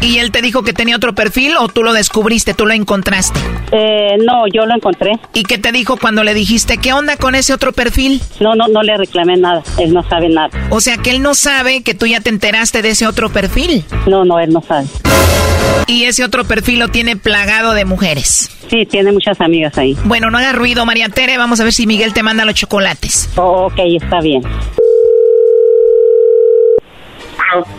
¿Y él te dijo que tenía otro perfil o tú lo descubriste, tú lo encontraste? Eh, no, yo lo encontré. ¿Y qué te dijo cuando le dijiste qué onda con ese otro perfil? No, no, no le reclamé nada. Él no sabe nada. O sea que él no sabe que tú ya te enteraste de ese otro perfil. No, no, él no sabe. Y ese otro perfil lo tiene plagado de mujeres. Sí, tiene muchas amigas ahí. Bueno, no haga ruido, María Tere. Vamos a ver si Miguel te manda los chocolates. Oh, ok, está bien.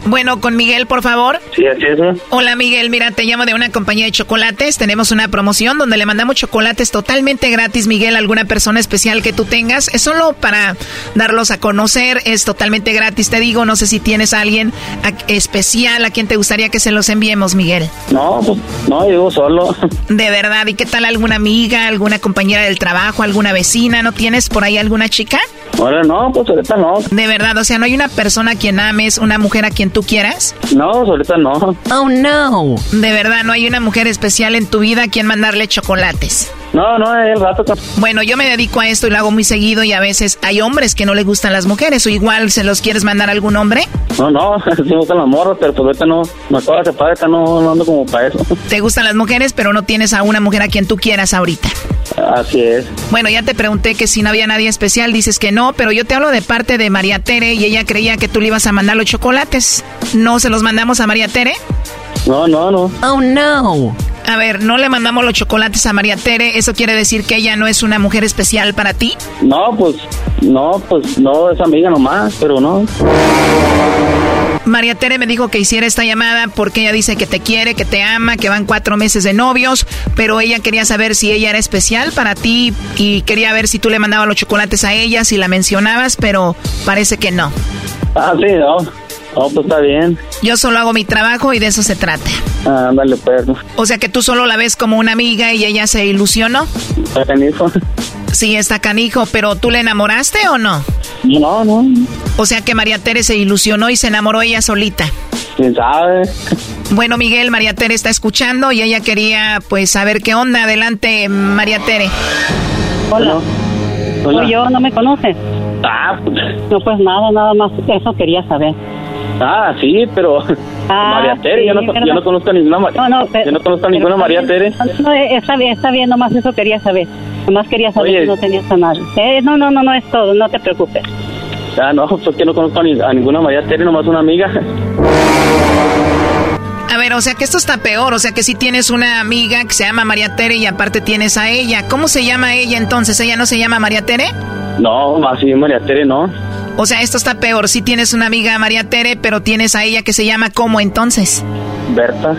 Bueno, con Miguel, por favor. Sí, así es. Hola, Miguel. Mira, te llamo de una compañía de chocolates. Tenemos una promoción donde le mandamos chocolates totalmente gratis, Miguel, a alguna persona especial que tú tengas. Es solo para darlos a conocer. Es totalmente gratis, te digo. No sé si tienes a alguien especial a quien te gustaría que se los enviemos, Miguel. No, pues, no, yo solo. De verdad. ¿Y qué tal alguna amiga, alguna compañera del trabajo, alguna vecina? ¿No tienes por ahí alguna chica? Ahora no, pues ahorita no. De verdad, o sea, ¿no hay una persona a quien ames, una mujer a quien tú quieras? No, ahorita no. Oh, no. De verdad, ¿no hay una mujer especial en tu vida a quien mandarle chocolates? No, no, el rato. Bueno, yo me dedico a esto y lo hago muy seguido y a veces hay hombres que no les gustan las mujeres o igual se los quieres mandar a algún hombre. No, no, sí me gustan las morras, pero pues ahorita no, me acabo de separar, ahorita no, no ando como para eso. Te gustan las mujeres, pero no tienes a una mujer a quien tú quieras ahorita. Así es. Bueno, ya te pregunté que si no había nadie especial, dices que no, pero yo te hablo de parte de María Tere y ella creía que tú le ibas a mandar los chocolates. ¿No se los mandamos a María Tere? No, no, no. Oh, no. A ver, ¿no le mandamos los chocolates a María Tere? ¿Eso quiere decir que ella no es una mujer especial para ti? No, pues, no, pues, no, es amiga nomás, pero no. María Tere me dijo que hiciera esta llamada porque ella dice que te quiere, que te ama, que van cuatro meses de novios, pero ella quería saber si ella era especial para ti y quería ver si tú le mandabas los chocolates a ella, si la mencionabas, pero parece que no. Ah, sí, no. Oh, pues está bien. Yo solo hago mi trabajo y de eso se trata. Ah, ándale, pues. O sea que tú solo la ves como una amiga y ella se ilusionó. Está canijo. Sí, está canijo, pero ¿tú le enamoraste o no? No, no. O sea que María Tere se ilusionó y se enamoró ella solita. ¿Quién sabe? Bueno, Miguel, María Tere está escuchando y ella quería pues saber qué onda. Adelante, María Tere. Hola. Hola. yo, ¿no me conoces? Ah, pues. No, pues nada, nada más. Eso quería saber. Ah, sí, pero Ah, María Tere, sí, yo, no, pero- yo no conozco a ninguna María. No, no, pero- yo no conozco a ninguna pero María Tere. No, eh, está bien, está bien, nomás eso quería saber. Nomás quería saber Oye. si no tenías a nadie. Eh, no, no, no, no es todo, no te preocupes. Ah, no, pues que no conozco a, ni- a ninguna María Tere, nomás una amiga. A ver, o sea que esto está peor, o sea que si tienes una amiga que se llama María Tere y aparte tienes a ella. ¿Cómo se llama ella entonces? ¿Ella no se llama María Tere? No, así María Tere no. O sea, esto está peor. Si tienes una amiga María Tere, pero tienes a ella que se llama ¿cómo entonces? Berta.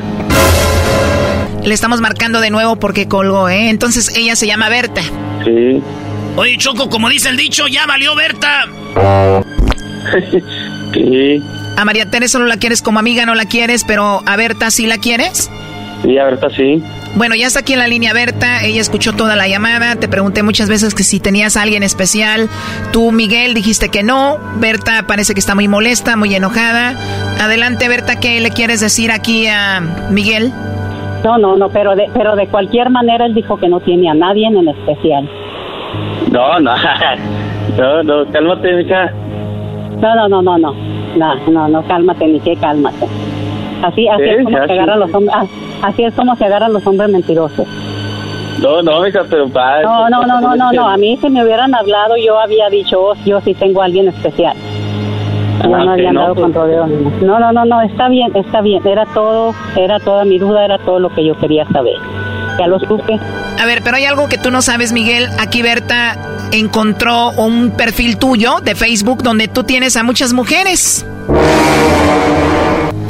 Le estamos marcando de nuevo porque colgó, ¿eh? Entonces ella se llama Berta. Sí. Oye, Choco, como dice el dicho, ya valió Berta. sí. A María Tere solo la quieres como amiga, no la quieres, pero a Berta sí la quieres. Sí, a Berta sí. Bueno, ya está aquí en la línea Berta, ella escuchó toda la llamada, te pregunté muchas veces que si tenías a alguien especial, tú Miguel dijiste que no, Berta parece que está muy molesta, muy enojada. Adelante Berta, ¿qué le quieres decir aquí a Miguel? No, no, no, pero de, pero de cualquier manera él dijo que no tiene a nadie en especial. No, no, no, no, cálmate, mija. No, no, no, no, no, no, no, no, cálmate, ni que cálmate. Así, así es como se agarran los hombres, así es como se agarran los hombres mentirosos. No, no, mija, pero padre. No, no, no, no, no, no, a mí si me hubieran hablado yo había dicho, oh, yo sí tengo a alguien especial. Yo no había andado con rodeo. No, no, no, no, está bien, está bien. Era todo, era toda mi duda, era todo lo que yo quería saber. Ya lo supe. A ver, pero hay algo que tú no sabes, Miguel. Aquí Berta encontró un perfil tuyo de Facebook donde tú tienes a muchas mujeres.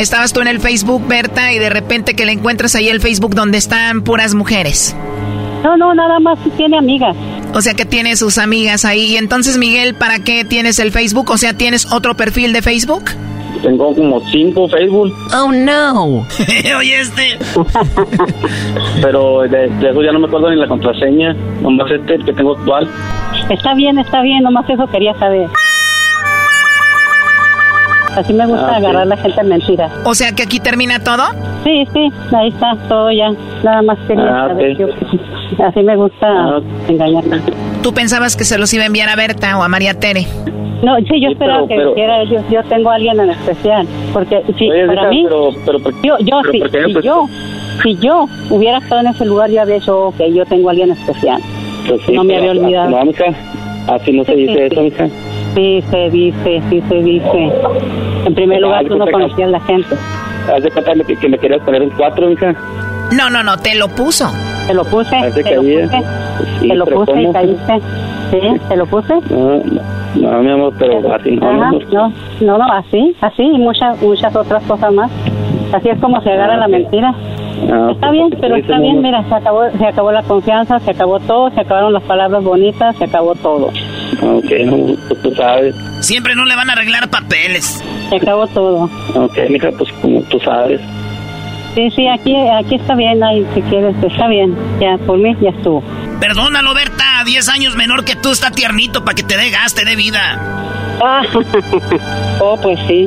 Estabas tú en el Facebook, Berta, y de repente que le encuentras ahí el Facebook donde están puras mujeres. No, no, nada más tiene amigas. O sea que tiene sus amigas ahí. Y entonces, Miguel, ¿para qué tienes el Facebook? O sea, ¿tienes otro perfil de Facebook? Tengo como cinco Facebook. Oh, no. Oye, este. Pero de, de, eso ya no me acuerdo ni la contraseña. Nomás este, el que tengo actual. Está bien, está bien. Nomás eso quería saber. Así me gusta Ah, agarrar a la gente en mentiras. O sea que aquí termina todo. Sí, sí, ahí está, todo ya. Nada más quería Ah, saber. ok. yo- así me gusta engañarme. ¿Tú pensabas que se los iba a enviar a Berta o a María Tere? No, sí, yo Sí, esperaba pero- que pero- dijera yo, yo tengo a alguien en especial. Porque sí, Oye, para mí, pero, pero, pero, yo, yo, pero sí, ¿por qué me si pues- yo, si yo hubiera estado en ese lugar, yo había dicho, ok, yo tengo a alguien especial. pues sí, no me pero- había olvidado. No, mija. Así no se dice sí, eso, sí. mija. Sí, se dice, sí se dice. En primer Ah, lugar, tú no conocías a la gente. Haz de cuenta que, que me querías poner un cuatro, mija. No, no, no, te lo puso. Te lo puse, te lo puse, Sí, te lo puse y caíste. Sí, te lo puse. No, no, no, mi amor, pero así no. Ajá, no, no, no, no, así, así y muchas, muchas otras cosas más. Así es como se agarra Ah, la ok. mentira. Ah, Está bien, pero está bien, mira, se acabó, se acabó la confianza, se acabó todo, se acabaron las palabras bonitas, se acabó todo. no. Ok, no, pues tú sabes. Siempre no le van a arreglar papeles. Se acabó todo. Ok, mija, pues como tú sabes. Sí, sí, aquí, aquí está bien, ahí si quieres, está bien. Ya, por mí ya estuvo. Perdónalo, Berta. 10 años menor que tú, está tiernito para que te dé gas, te dé vida. Ah, oh, pues sí.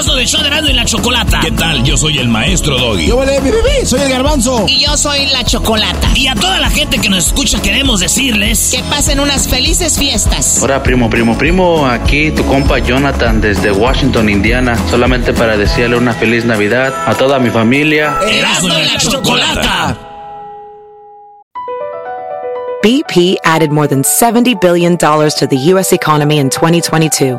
Erasmo del show de Erasmo y la Chocolata. ¿Qué tal? Yo soy el maestro Doggy. Yo vale, mi bebé, soy el garbanzo. Y yo soy la chocolata. Y a toda la gente que nos escucha queremos decirles... Que pasen unas felices fiestas. Hola primo, primo, primo, aquí tu compa Jonathan desde Washington, Indiana, solamente para desearle una feliz Navidad a toda mi familia. Erasmo y la Chocolata. BP added more than $70 billion to the U.S. economy in 2022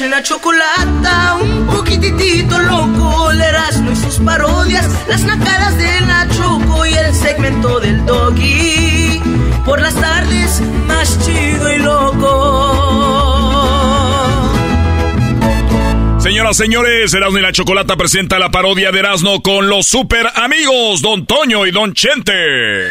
Eras la chocolata, un poquitito loco, el Erasmo y sus parodias, las nacadas de la Choco y el segmento del Doggy. Por las tardes, más chido y loco. Señoras, señores, Erasmo y la Chocolata presenta la parodia de Erasmo con los super amigos Don Toño y Don Chente.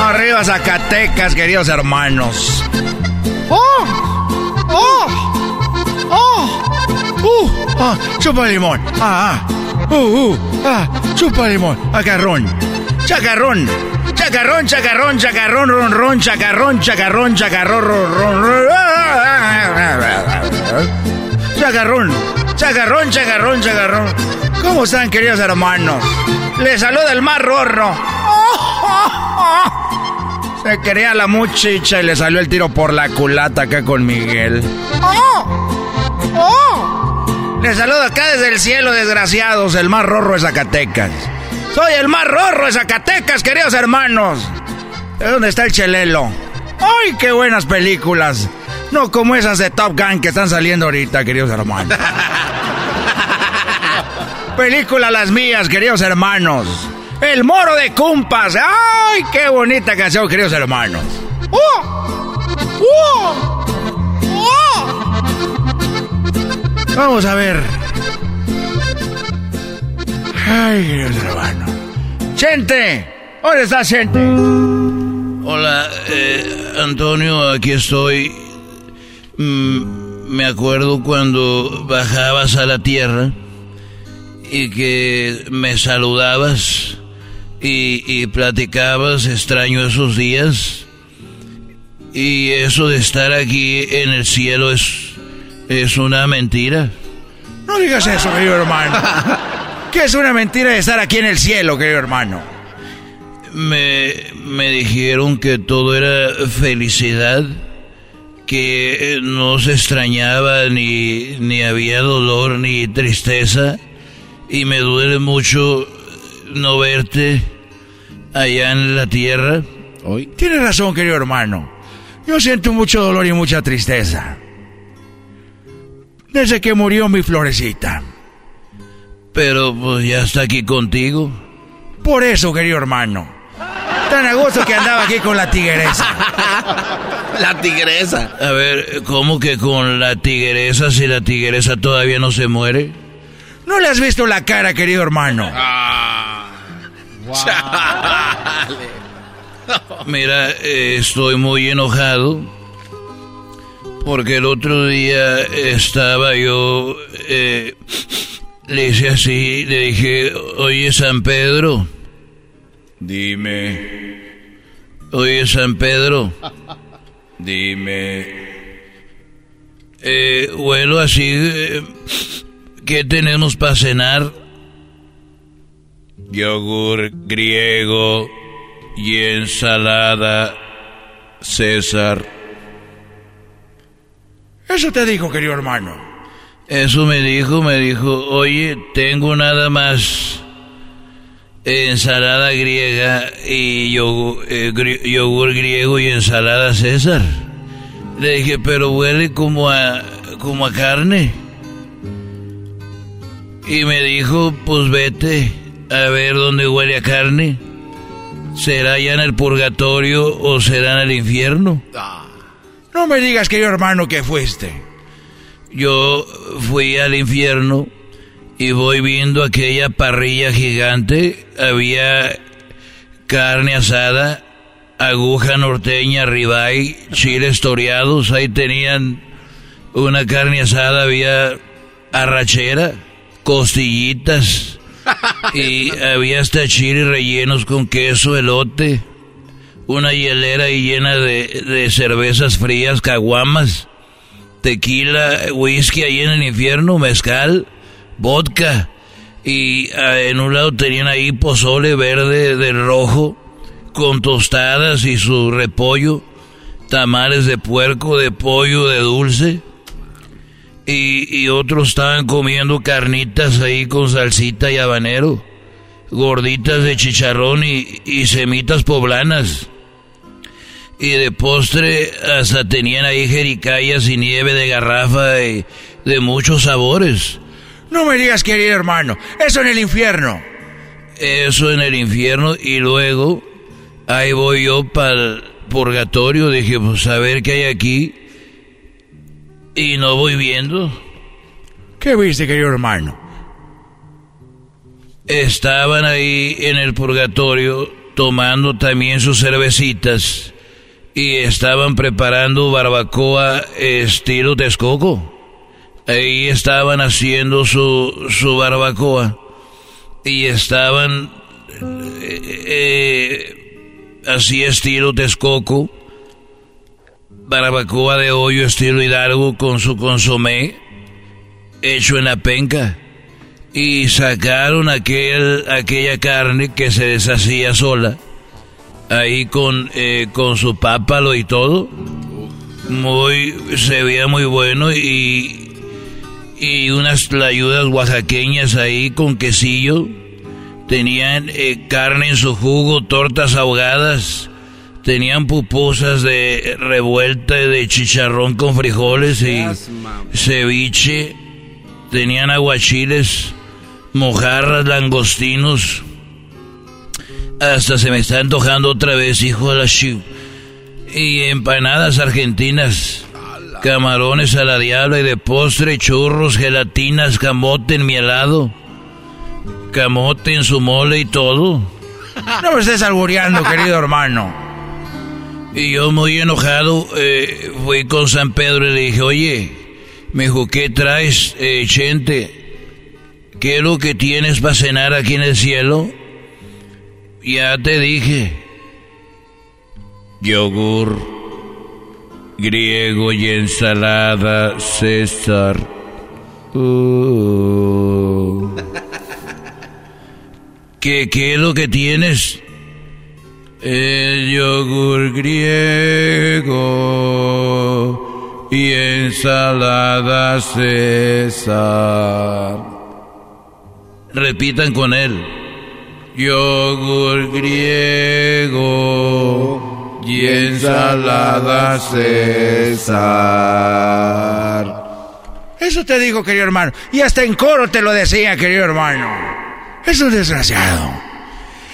Arriba Zacatecas, queridos hermanos. ¡Oh! ¡Oh! ¡Oh! ¡Uh! ¡Ah! ¡Chupa limón! ¡Ah! ah. ¡Uh! ¡Uh! ¡Ah! ¡Chupa limón! ¡Acarrón! ¡Chacarrón! ¡Chacarrón, chacarrón, chacarrón, ron, ron, chacarrón, chacarrón, chacarrón, ron, ron, ron! ¡Chacarrón! ¡Chacarrón, chacarrón, chacarrón! ¿Cómo están, queridos hermanos? Les saluda el mar rorro. Se quería la muchicha y le salió el tiro por la culata acá con Miguel. Les saludo acá desde el cielo, desgraciados, el más rorro de Zacatecas. Soy el más rorro de Zacatecas, queridos hermanos. ¿De dónde está el chelelo? ¡Ay, qué buenas películas! No como esas de Top Gun que están saliendo ahorita, queridos hermanos. Película las mías, queridos hermanos. El moro de Cumpas. ¡Ay, qué bonita canción, queridos hermanos! Vamos a ver. Ay, queridos hermanos. ¡Chente! ¿Dónde está Chente? Hola, eh, Antonio, aquí estoy. Mm, me acuerdo cuando bajabas a la tierra y que me saludabas y, y platicabas, extraño esos días. Y eso de estar aquí en el cielo es, es una mentira. No digas eso, querido hermano. ¿Qué es una mentira de estar aquí en el cielo, querido hermano? Me, me dijeron que todo era felicidad, que no se extrañaba ni, ni había dolor ni tristeza y me duele mucho no verte allá en la tierra. Hoy. Tienes razón, querido hermano. Yo siento mucho dolor y mucha tristeza. Desde que murió mi florecita. Pero pues ya está aquí contigo. Por eso, querido hermano. Tan a gusto que andaba aquí con la tigresa. La tigresa. A ver, ¿cómo que con la tigresa si la tigresa todavía no se muere? ¿No le has visto la cara, querido hermano? Mira, eh, estoy muy enojado porque el otro día estaba yo, eh, le hice así, le dije, oye San Pedro, Dime, oye San Pedro, dime. eh, huelo así, eh, ¿qué tenemos para cenar? Yogur griego y ensalada César. Eso te dijo, querido hermano. Eso me dijo, me dijo, oye, tengo nada más ensalada griega y yogur, eh, gri- yogur griego y ensalada César. Le dije, pero huele como a, como a carne. Y me dijo, pues vete a ver dónde huele a carne. ¿Será ya en el purgatorio o será en el infierno? No me digas, querido hermano, que fuiste. Yo fui al infierno y voy viendo aquella parrilla gigante. Había carne asada, aguja norteña, ribeye, chiles toreados. Ahí tenían una carne asada, había arrachera, costillitas. Y había hasta chiles rellenos con queso, elote. Una hielera llena de, de cervezas frías, caguamas tequila, whisky ahí en el infierno, mezcal, vodka. Y ah, en un lado tenían ahí pozole verde del rojo, con tostadas y su repollo, tamales de puerco, de pollo, de dulce. Y, y otros estaban comiendo carnitas ahí con salsita y habanero, gorditas de chicharrón y, y semitas poblanas. Y de postre hasta tenían ahí jericayas y nieve de garrafa y de muchos sabores. No me digas, querido hermano. Eso en el infierno. Eso en el infierno y luego ahí voy yo para el purgatorio. Dije, pues a ver qué hay aquí. Y no voy viendo. ¿Qué viste, querido hermano? Estaban ahí en el purgatorio tomando también sus cervecitas y estaban preparando barbacoa estilo Texcoco. Ahí estaban haciendo su, su barbacoa y estaban eh, eh, así estilo Texcoco, barbacoa de hoyo estilo Hidalgo con su consomé hecho en la penca y sacaron aquel, aquella carne que se deshacía sola, ahí con, eh, con su pápalo y todo. Muy, se veía muy bueno y, y unas ayudas oaxaqueñas ahí con quesillo. Tenían eh, carne en su jugo, tortas ahogadas. Tenían pupusas de revuelta de chicharrón con frijoles y ceviche. Tenían aguachiles mojarras, langostinos. Hasta se me está antojando otra vez, hijo de la chiv. Y empanadas argentinas. Camarones a la diabla y de postre, churros, gelatinas, camote en mi helado. Camote en su mole y todo. No me estés albureando, querido hermano. Y yo muy enojado eh, fui con San Pedro y le dije, oye, me dijo, ¿qué traes, eh, Chente? ¿Qué es lo que tienes para cenar aquí en el cielo? Ya te dije. Yogur griego y ensalada César. Uh. ¿Qué, ¿Qué es lo que tienes? El yogur griego y ensalada César. Repitan con él. Yogur griego y ensalada César. Eso te digo, querido hermano. Y hasta en coro te lo decía, querido hermano. Es un desgraciado.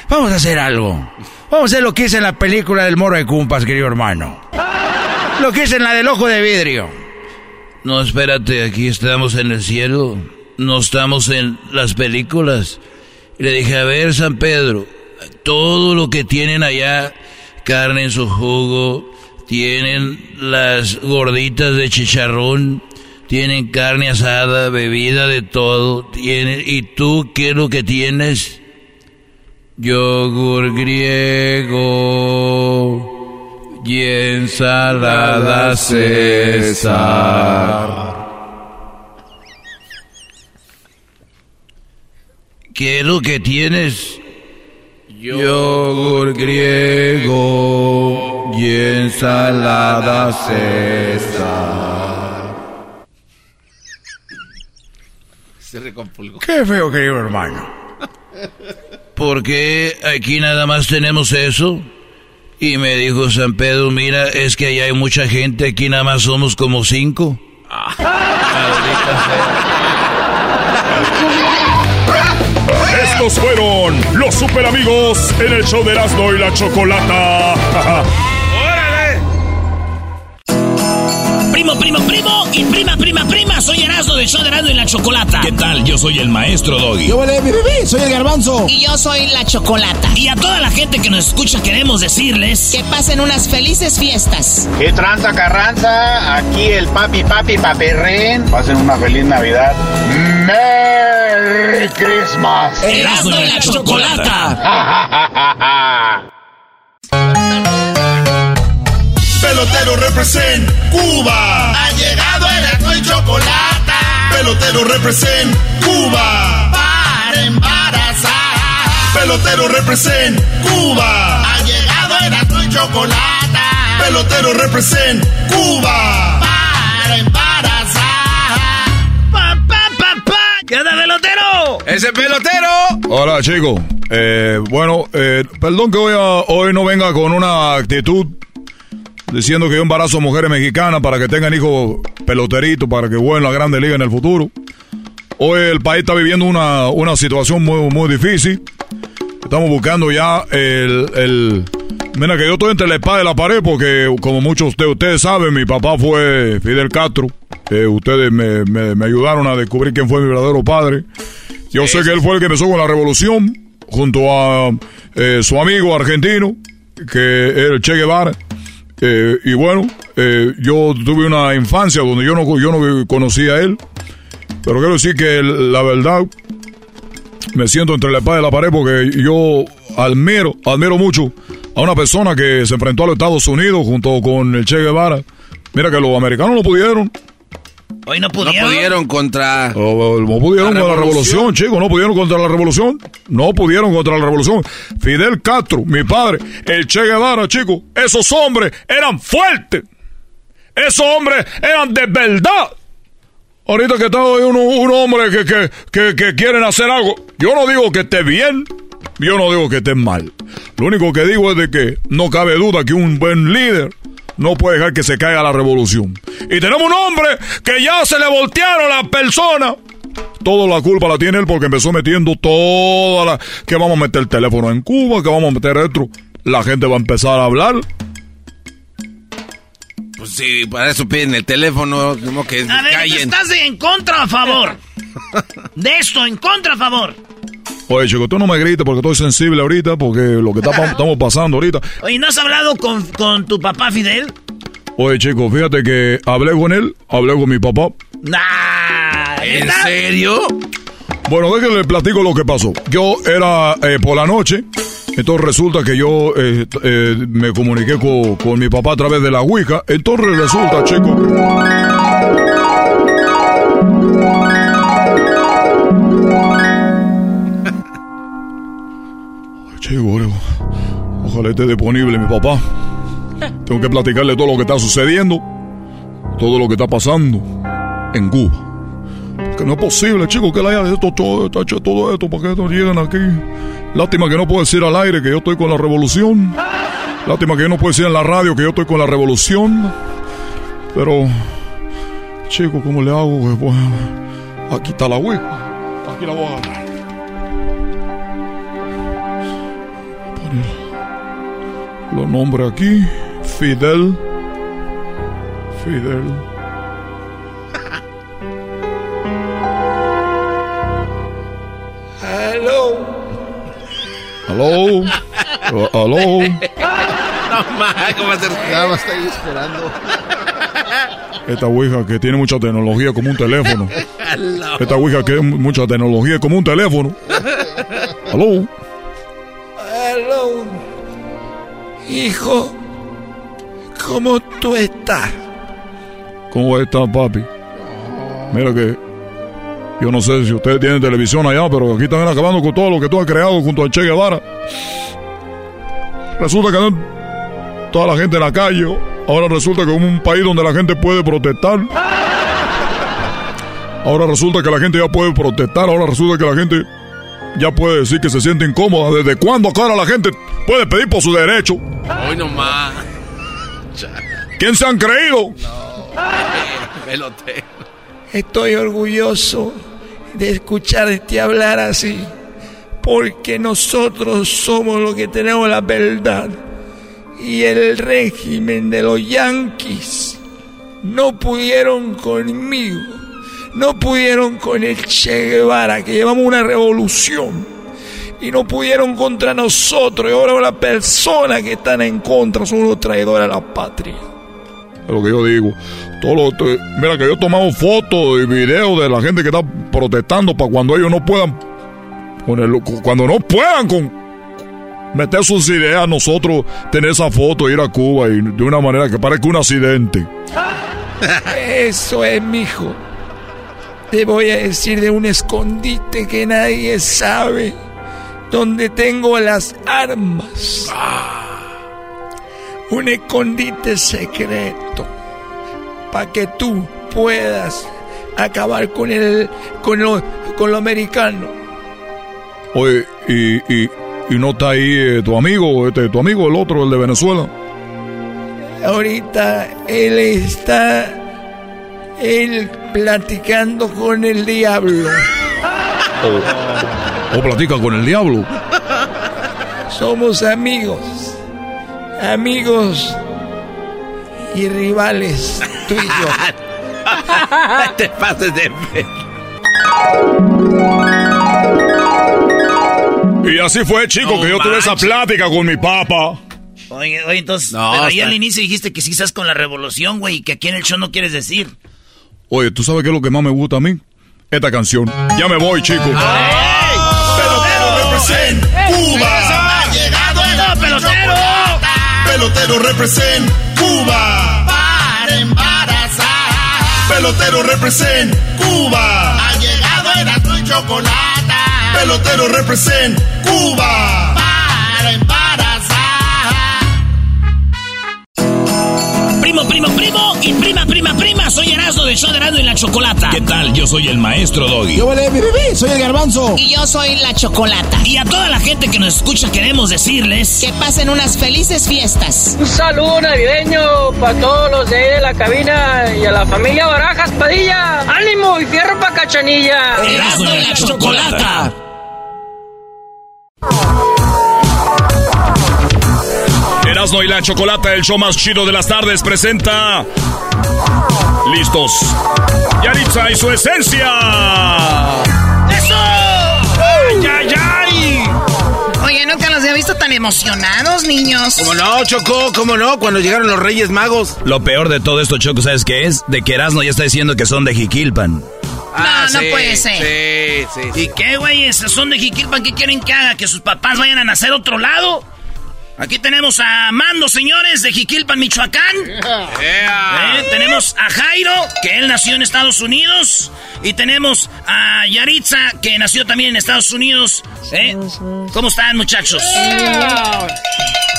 Vamos a hacer algo. Vamos a hacer lo que hice en la película del Moro de Cumpas, querido hermano. Lo que hice en la del Ojo de Vidrio. No, espérate, aquí estamos en el cielo no estamos en las películas. le dije, a ver, San Pedro, todo lo que tienen allá, carne en su jugo, tienen las gorditas de chicharrón, tienen carne asada, bebida de todo, ¿y tú qué es lo que tienes? Yogur griego y ensalada César. ¿Qué es lo que tienes? Yogur griego y ensalada César. Se recompulgó. Qué feo, querido hermano. ¿Por qué aquí nada más tenemos eso? Y me dijo San Pedro, mira, es que allá hay mucha gente, aquí nada más somos como cinco. Estos fueron los super amigos en el show de Erasmo y la Chocolata. Primo, primo, primo y prima, prima, prima. Soy Erasmo del show de Erasmo y la Chocolata. ¿Qué tal? Yo soy el maestro Doggy. Yo vale, mi bebé, soy el garbanzo. Y yo soy la Chocolata. Y a toda la gente que nos escucha queremos decirles... Que pasen unas felices fiestas. ¿Qué tranza, Carranza? Aquí el papi, papi, paperren. Pasen una feliz Navidad. Merry Christmas. Erasmo y la Chocolata. Pelotero represent Cuba. Ha llegado el y chocolate. Pelotero represent Cuba. Para embarazar. Pelotero represent Cuba. Ha llegado el y chocolate. Pelotero represent Cuba. Para embarazar. Pa, pa, pa, pa. ¿Qué onda, pelotero? ¡Ese pelotero! Hola, chicos. Eh, bueno, eh, perdón que hoy, a- hoy no venga con una actitud diciendo que yo embarazo mujeres mexicanas para que tengan hijos peloteritos, para que jueguen la grande liga en el futuro. Hoy el país está viviendo una, una situación muy, muy difícil. Estamos buscando ya el, el... Mira que yo estoy entre la espada y la pared porque como muchos de ustedes saben, mi papá fue Fidel Castro. Eh, ustedes me, me, me ayudaron a descubrir quién fue mi verdadero padre. Yo sé que él fue el que empezó con la revolución junto a eh, su amigo argentino, que era el Che Guevara. Eh, y bueno, eh, yo tuve una infancia donde yo no, yo no conocía a él. Pero quiero decir que la verdad, me siento entre la espada y la pared porque yo admiro, admiro mucho a una persona que se enfrentó a los Estados Unidos junto con el Che Guevara. Mira que los americanos no pudieron. Hoy no pudieron. No pudieron contra. No, no pudieron La contra la revolución. chicos. No pudieron contra la revolución. No pudieron contra la revolución. Fidel Castro, mi padre, el Che Guevara, chicos. Esos hombres eran fuertes. Esos hombres eran de verdad. Ahorita que está hoy uno- un hombre que, que, que, que quieren hacer algo. Yo no digo que esté bien. Yo no digo que esté mal. Lo único que digo es de que no cabe duda que un buen líder no puede dejar que se caiga la revolución. Y tenemos un hombre que ya se le voltearon las personas. Toda la culpa la tiene él porque empezó metiendo toda la... Que vamos a meter el teléfono en Cuba, que vamos a meter esto. La gente va a empezar a hablar. Pues sí, para eso piden el teléfono, como que A ver, callen. ¿estás en contra o a favor? De esto, en contra o a favor. Oye, chico, tú no me grites porque estoy sensible ahorita, porque lo que está estamos pasando ahorita. Oye, ¿no has hablado con, con tu papá Fidel? Oye, chico, fíjate que hablé con él, hablé con mi papá. Nah, ¿En serio? Bueno, déjenle le platico lo que pasó. Yo era eh, por la noche, entonces resulta que yo eh, eh, me comuniqué con, con mi papá a través de la Ouija. Entonces resulta, chico, Oye, ojalá esté disponible mi papá. Tengo que platicarle todo lo que está sucediendo, todo lo que está pasando en Cuba. Que no es posible, chicos, que le haya hecho todo, hecho todo esto para que no lleguen aquí. Lástima que no puedo decir al aire que yo estoy con la revolución. Lástima que yo no puedo decir en la radio que yo estoy con la revolución. Pero, chicos, ¿cómo le hago? Pues, pues, aquí está la web. Aquí la voy a agarrar. Los nombres aquí. Fidel. Fidel. Hello. Aló. Uh, aló. No más, ¿cómo va a ser? Ya va a estar ahí esperando. Esta ouija que tiene mucha tecnología como un teléfono. Esta ouija que es mucha tecnología como un teléfono. Aló. Hijo, ¿cómo tú estás? ¿Cómo está, papi? Mira que yo no sé si ustedes tienen televisión allá, pero aquí están acabando con todo lo que tú has creado junto a Che Guevara. Resulta que toda la gente en la calle, ahora resulta que es un país donde la gente puede protestar. Ahora resulta que la gente ya puede protestar, ahora resulta que la gente ya puede decir que se siente incómoda. ¿Desde cuándo acá ahora la gente puede pedir por su derecho? Hoy nomás. ¿Quién se han creído? Pelote. Estoy orgulloso de escucharte hablar así, porque nosotros somos los que tenemos la verdad. Y el régimen de los yanquis no pudieron conmigo, no pudieron con el Che Guevara, que llevamos una revolución. Y no pudieron contra nosotros, y ahora las personas que están en contra son los traidores a la patria. Es lo que yo digo. Todo lo- mira que yo he tomado fotos y videos de la gente que está protestando para cuando ellos no puedan cu- cuando no puedan con meter sus ideas nosotros tener esa foto ir a Cuba y de una manera que parezca un accidente. Eso es, mijo. Te voy a decir de un escondite que nadie sabe. Donde tengo las armas. Un escondite secreto. Para que tú puedas acabar con el. con lo, con lo americano. Oye, y, y, y no está ahí eh, tu amigo, este, tu amigo, el otro, el de Venezuela. Ahorita él está él platicando con el diablo. O platica con el diablo. Somos amigos. Amigos y rivales, tú y yo. Te pases de fe. Y así fue, chico, No que yo tuve esa plática con mi papá. Oye, oye, entonces, No, pero ahí está- al inicio dijiste que sí estás con la revolución, güey, y que aquí en el show no quieres decir. Oye, ¿tú sabes qué es lo que más me gusta a mí? Esta canción. Ya me voy, chico. Pelotero represent Cuba. Ha llegado el ¡No, pelotero! Pelotero represent Cuba. Para embarazar. Pelotero represent Cuba. Ha llegado el azul y chocolate. Pelotero represent Cuba. Primo, primo, primo y prima, prima, prima. Soy Erasmo de show de Erasmo y la Chocolata. ¿Qué tal? Yo soy el maestro Doggy. Yo vale, mi bebé, soy el garbanzo. Y yo soy la chocolata. Y a toda la gente que nos escucha queremos decirles... Que pasen unas felices fiestas. Un saludo navideño para todos los de ahí de la cabina y a la familia Barajas Padilla. ¡Ánimo y fierro pa' cachanilla! Erasmo y la Chocolata. Erasmo y la Chocolata, el show más chido de las tardes, presenta. Listos. Yaritza y su esencia. ¡Eso! ¡Ay, ay, ay! Oye, nunca los había visto tan emocionados, niños. ¿Cómo no, Chocó? ¿Cómo no? Cuando llegaron los Reyes Magos. Lo peor de todo esto, Choco, ¿sabes qué es? De que Erasmo ya está diciendo que son de Jiquilpan. Ah, no puede ser. Sí, sí, sí. ¿Y qué, güey? Son de Jiquilpan. ¿Qué quieren que haga? ¿Que sus papás vayan a nacer otro lado? Aquí tenemos a Mando, señores, de Jiquilpan, Michoacán. Eh, tenemos a Jairo, que él nació en Estados Unidos. Y tenemos a Yaritza, que nació también en Estados Unidos. Eh, ¿Cómo están, muchachos?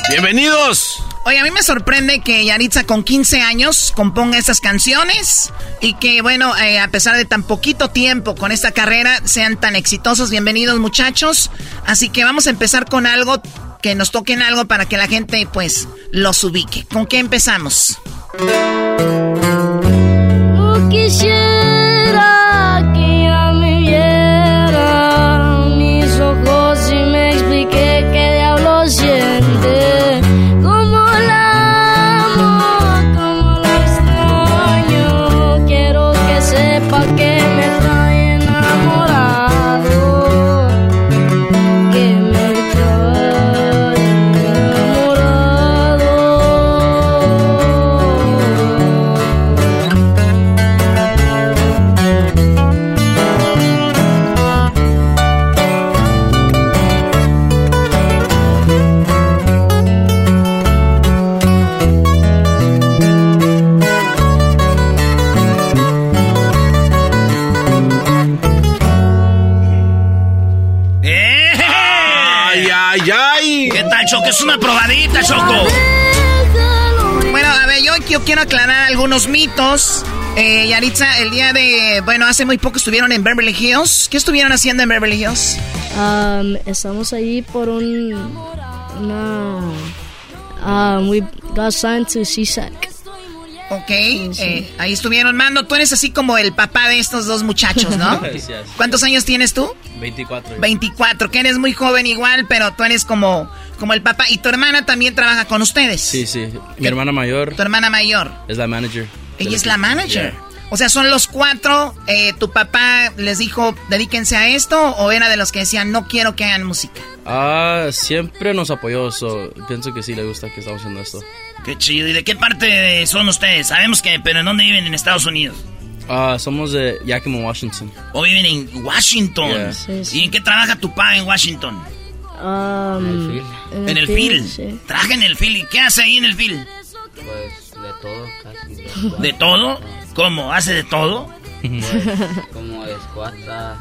Bienvenidos. Oye, a mí me sorprende que Yaritza con 15 años componga estas canciones y que, bueno, eh, a pesar de tan poquito tiempo con esta carrera, sean tan exitosos. Bienvenidos, muchachos. Así que vamos a empezar con algo, que nos toquen algo para que la gente, pues, los ubique. ¿Con qué empezamos? Es una probadita, Choco. Bueno, a ver, yo, yo quiero aclarar algunos mitos. Eh, Yaritza, el día de... Bueno, hace muy poco estuvieron en Beverly Hills. ¿Qué estuvieron haciendo en Beverly Hills? Um, estamos ahí por un una um, we got signed to CSEC. Ok, eh, ahí estuvieron. Mando, tú eres así como el papá de estos dos muchachos, ¿no? Gracias. ¿Cuántos años tienes tú? 24. 24, que eres muy joven igual, pero tú eres como, como el papá. Y tu hermana también trabaja con ustedes. Sí, sí. Mi hermana mayor Tu hermana mayor. es la manager. Ella es la manager. O sea, son los cuatro. eh, ¿Tu papá les dijo, dedíquense a esto? ¿O era de los que decían, no quiero que hagan música? Ah, siempre nos apoyó, so, pienso que sí le gusta que estamos haciendo esto. Qué chido. ¿Y de qué parte son ustedes? Sabemos que, pero ¿en dónde viven en Estados Unidos? Ah, somos de Yakima, Washington. ¿O viven en Washington? Yeah. Sí, sí. ¿Y en qué trabaja tu papá en Washington? Um, En el field, field. sí. Trabaja en el field. ¿Y qué hace ahí en el field? Pues de todo, casi. ¿De todo? ¿Cómo? ¿Hace de todo? como escuata,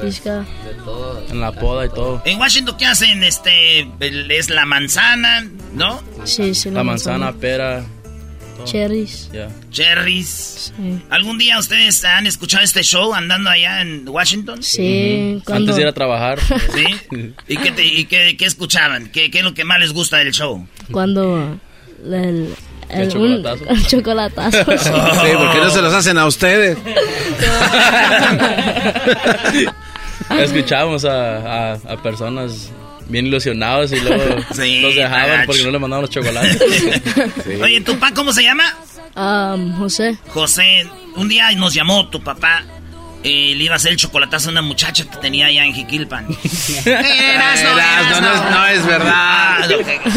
Pizca. de todo. En la poda y todo. En Washington, ¿qué hacen? Este, es la manzana, ¿no? Sí, sí, La manzana, pera. todo. Cherries. Yeah. Cherries. Sí. ¿Algún día ustedes han escuchado este show andando allá en Washington? Sí, Antes de ir a trabajar. ¿Sí? ¿Y qué, te- y qué- qué escuchaban? ¿Qué, ¿Qué es lo que más les gusta del show? Cuando el, El, ¿Qué un, chocolatazo? un chocolatazo. Sí, porque no se los hacen a ustedes. Escuchábamos a, a, a personas bien ilusionados y luego Sí, los dejaban porque no les mandaban los chocolates. Oye, ¿tu papá cómo se llama? Um, José. José. Un día nos llamó tu papá. Eh, le iba a hacer el chocolatazo a una muchacha que tenía allá en Jiquilpan. Erasno, Erasno, no es- no es verdad. Ah,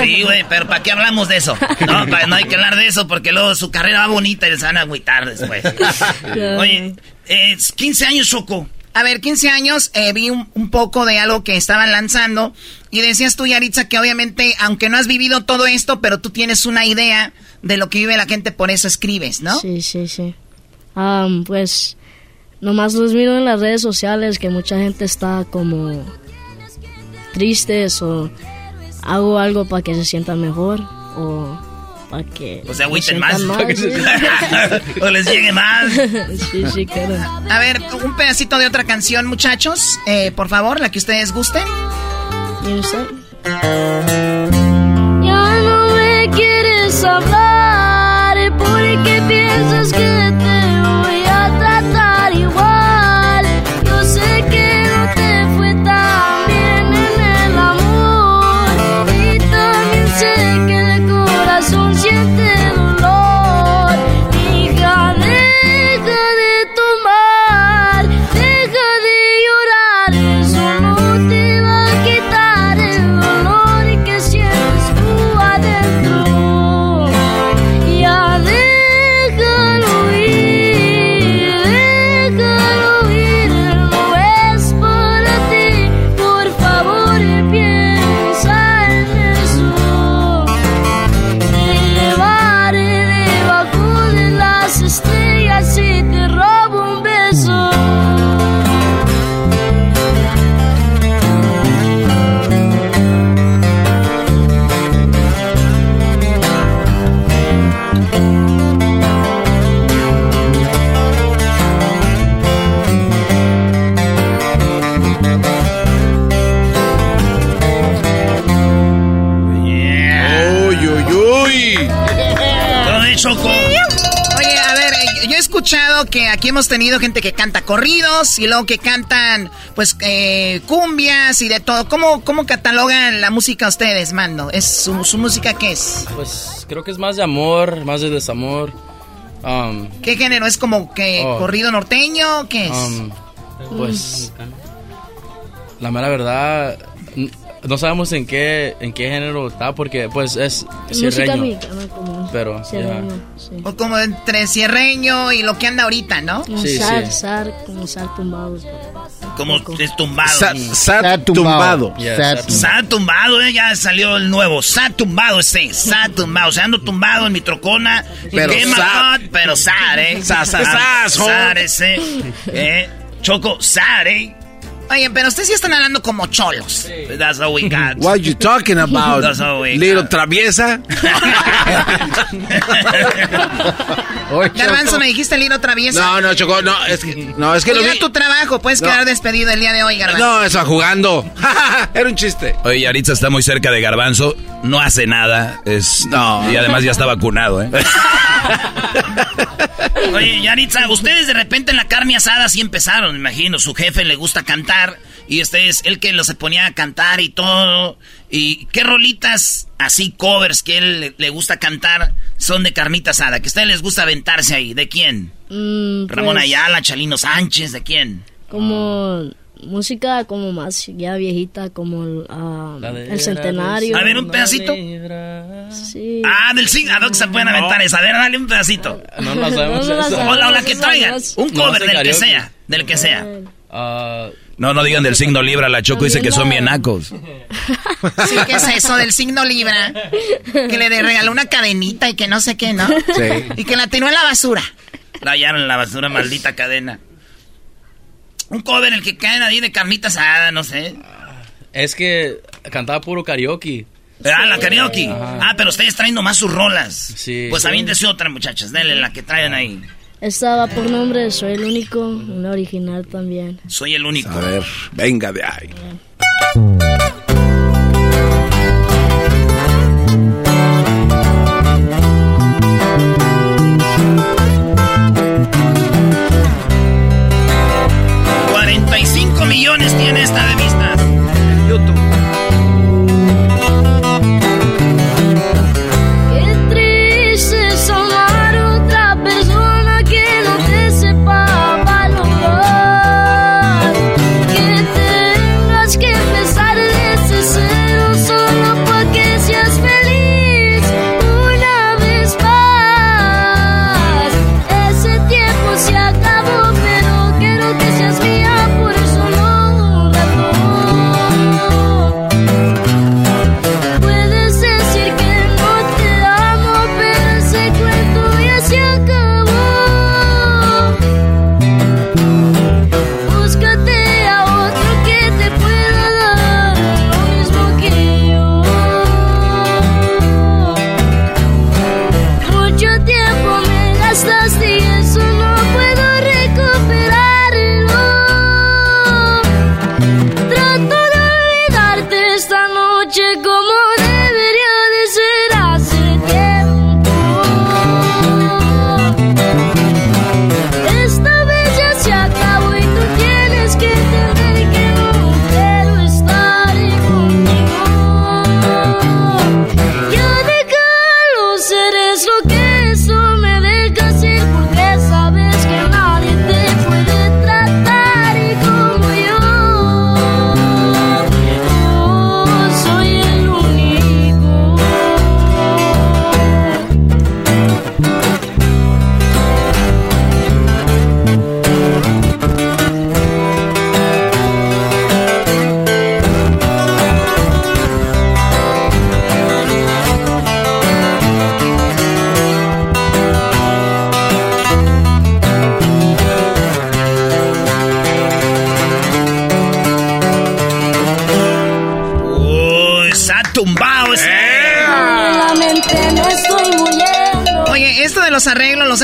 sí, güey, pero ¿para qué hablamos de eso? No, pa- no hay que hablar de eso porque luego su carrera va bonita y les van a agüitar después. Oye, eh, 15 años, Choco. A ver, 15 años, eh, vi un, un poco de algo que estaban lanzando y decías tú, Yaritza, que obviamente, aunque no has vivido todo esto, pero tú tienes una idea de lo que vive la gente, por eso escribes, ¿no? Sí, sí, sí. Um, pues nomás los miro en las redes sociales que mucha gente está como tristes o hago algo para que se sientan mejor o para que O se agüiten más. sientan o les llegue más. sí, sí, claro. A ver, un pedacito de otra canción, muchachos, eh, por favor, la que ustedes gusten. Ya no me quieres hablar porque piensas que te que aquí hemos tenido gente que canta corridos y luego que cantan, pues, eh, cumbias y de todo. ¿Cómo, cómo catalogan la música ustedes, mando? ¿Es su, su música qué es? Pues creo que es más de amor, más de desamor. Um, ¿Qué género? ¿Es como que Oh. corrido norteño? ¿Qué es? um, pues la mera verdad no sabemos en qué en qué género está porque pues es Música sierreño. mexicana como Pero, sierreño, ya. Sí. O como entre cierreño y lo que anda ahorita, ¿no? Como Sí, zar, sí. zar, como zar tumbados. Como es tumbado. Sa- Sat tumbado. Yeah, Sa sad. Sa tumbado, eh, ya salió el nuevo. Sa tumbado ese. Sa tumbado. O sea, ando tumbado en mi trocona. Pero macot, pero sar, eh. Sa- sa- sar ese. Eh. Choco, sar, eh. Oye, pero ustedes sí están hablando como cholos. That's all we got. What you talking about? That's all we Little got. traviesa. Garbanzo, me dijiste el hilo travieso. No, no, Choco, no, es que, no, es que lo Cuida vi. tu trabajo, puedes No. quedar despedido el día de hoy, Garbanzo. No, eso jugando. Era un chiste. Oye, Yaritza está muy cerca de Garbanzo, no hace nada, es No. y además ya está vacunado, ¿eh? Oye, Yaritza, ustedes de repente en la carne asada sí empezaron, me imagino. Su jefe le gusta cantar y este es el que lo se ponía a cantar y todo. ¿Y qué rolitas así, covers que él le, gusta cantar son de carnita asada? Que a ustedes les gusta aventarse ahí. ¿De quién? Mm, Ramón pues, Ayala, Chalino Sánchez, ¿de quién? Como música como más ya viejita, como ah, el centenario. A ver, un pedacito. Sí. Ah, del signo. ¿A dónde se pueden aventar esa? A ver, dale un pedacito. No sabemos No esa. sabemos. O la, o la que traigan. no. Un No, cover del que sea. Del que sea. Ah, No, no digan del signo Libra, la Choco dice que son bien nacos. Sí, ¿qué es eso del signo Libra? Que le regaló una cadenita y que no sé qué, ¿no? Sí. Y que la tiró en la basura. La hallaron en la basura, maldita cadena. Un cover el que caen ahí de carnita asada, no sé. es que cantaba puro karaoke. Ah, la karaoke. Ajá. Ah, pero ustedes traen nomás sus rolas. Sí. Pues aviéntese otra, muchachas. Denle la que traen ahí. Estaba por nombre Soy el Único, una original también. Soy el Único. A ver, venga de ahí. millones tiene esta de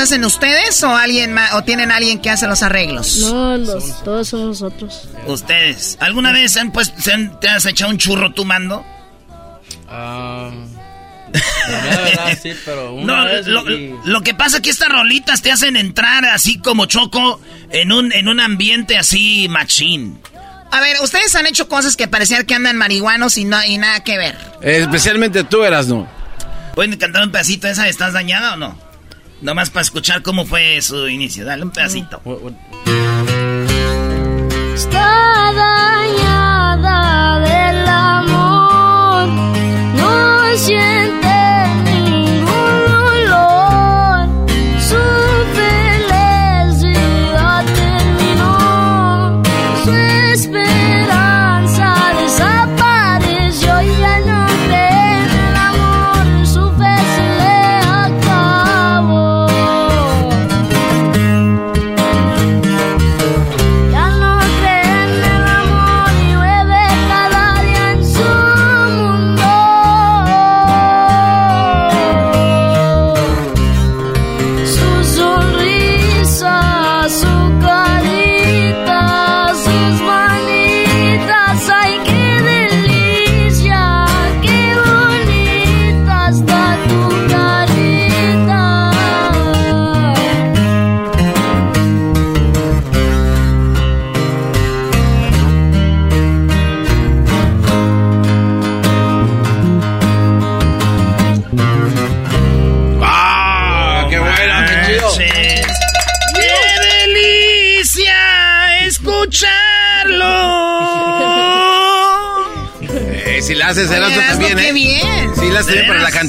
hacen ustedes o alguien más, o tienen alguien que hace los arreglos? No, los, todos somos nosotros. Ustedes. ¿Alguna vez han, pues, se han- te has echado un churro tú, Mando? Ah, la verdad, sí, pero una No, vez lo, y- lo que pasa es que estas rolitas te hacen entrar así como choco en un, en un ambiente así machín. A ver, ustedes han hecho cosas que parecían que andan marihuanos y, no, y nada que ver. Especialmente tú eras, ¿no? ¿Pueden cantar un pedacito de esa? ¿Estás dañada o no? Nomás para escuchar cómo fue su inicio. Dale un pedacito. Está dañada del amor, no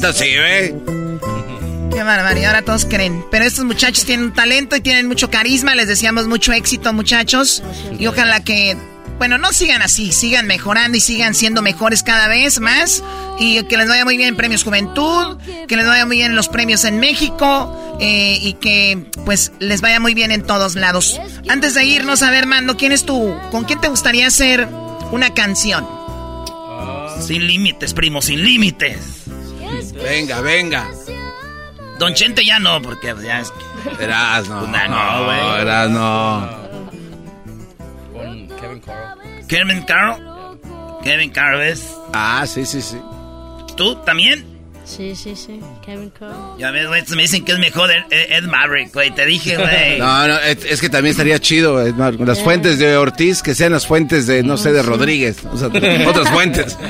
Así, ¿eh? Qué barbaridad, ahora todos creen. Pero estos muchachos tienen un talento y tienen mucho carisma. Les deseamos mucho éxito, muchachos. Y ojalá que, bueno, no sigan así, sigan mejorando y sigan siendo mejores cada vez más. Y que les vaya muy bien en Premios Juventud, que les vaya muy bien en los premios en México. eh, y que, pues, les vaya muy bien en todos lados. Antes de irnos, a ver, Mando, ¿quién es tú? ¿Con quién te gustaría hacer una canción? Sin límites, primo, sin límites. Venga, venga. Don Chente ya no, porque ya es que... Erasmo. Nah, no, güey. No, Erasmo. Con Kevin Carl. Kevin Carl. Kevin Carl, ¿ves? Ah, sí, sí, sí. ¿Tú también? Sí, sí, sí. Kevin Carl. Ya ves, güey, me dicen que es mejor Ed, Ed Maverick, güey. Te dije, güey. No, no, es, es que también estaría chido, es más, las fuentes de Ortiz que sean las fuentes de, no sé, de Rodríguez. O sea, otras fuentes.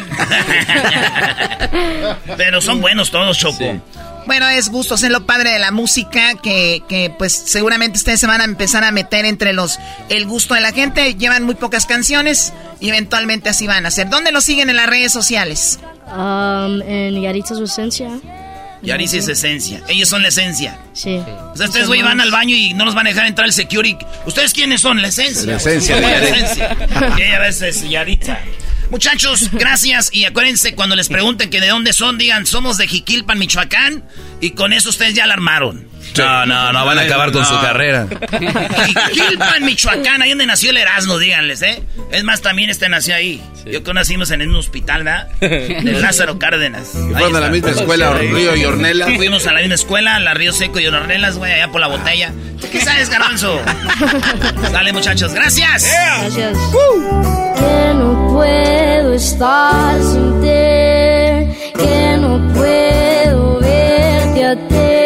Pero son buenos todos, Choco. Bueno, es gusto ser lo padre de la música, que, que pues seguramente ustedes se van a empezar a meter entre los el gusto de la gente. Llevan muy pocas canciones y eventualmente así van a ser. ¿Dónde lo siguen en las redes sociales? Um, en Yaritza su esencia. Yariz es esencia. Ellos son la esencia. Sí. O sea, ustedes, güey, van al baño y no los van a dejar entrar el security. ¿Ustedes quiénes son? La esencia. La esencia La Yaritza. esencia. Y ella a veces Yaritza. Muchachos, gracias. Y acuérdense, cuando les pregunten que de dónde son, digan, somos de Jiquilpan, Michoacán. Y con eso ustedes ya la armaron. No, no, no van a acabar con su carrera. Jiquilpan, Michoacán, ahí donde nació el Erasmo, díganles, ¿eh? Es más, también este nació ahí. Yo que nacimos en un hospital, ¿verdad? De Lázaro Cárdenas. Y fueron a la misma escuela, Río y Ornelas. Fuimos a la misma escuela, la Río Seco y Ornelas, güey, allá por la botella. ¿Qué sabes, garbanzo? Dale, muchachos, gracias. Gracias. Que no puedo estar sin ti, que no puedo verte a ti.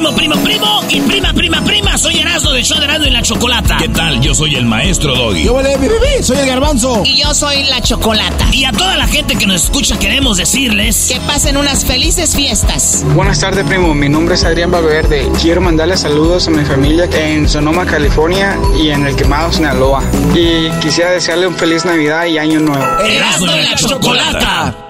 Primo, primo, primo y prima, prima, prima. Soy Erasmo del show de Erasmo y la Chocolata. ¿Qué tal? Yo soy el maestro Doggy. Yo vale, mi bebé, soy el garbanzo. Y yo soy la Chocolata. Y a toda la gente que nos escucha queremos decirles... Que pasen unas felices fiestas. Buenas tardes, primo. Mi nombre es Adrián Valverde. Quiero mandarle saludos a mi familia en Sonoma, California y en El Quemado, Sinaloa. Y quisiera desearle un feliz Navidad y Año Nuevo. Erasmo y la Chocolata.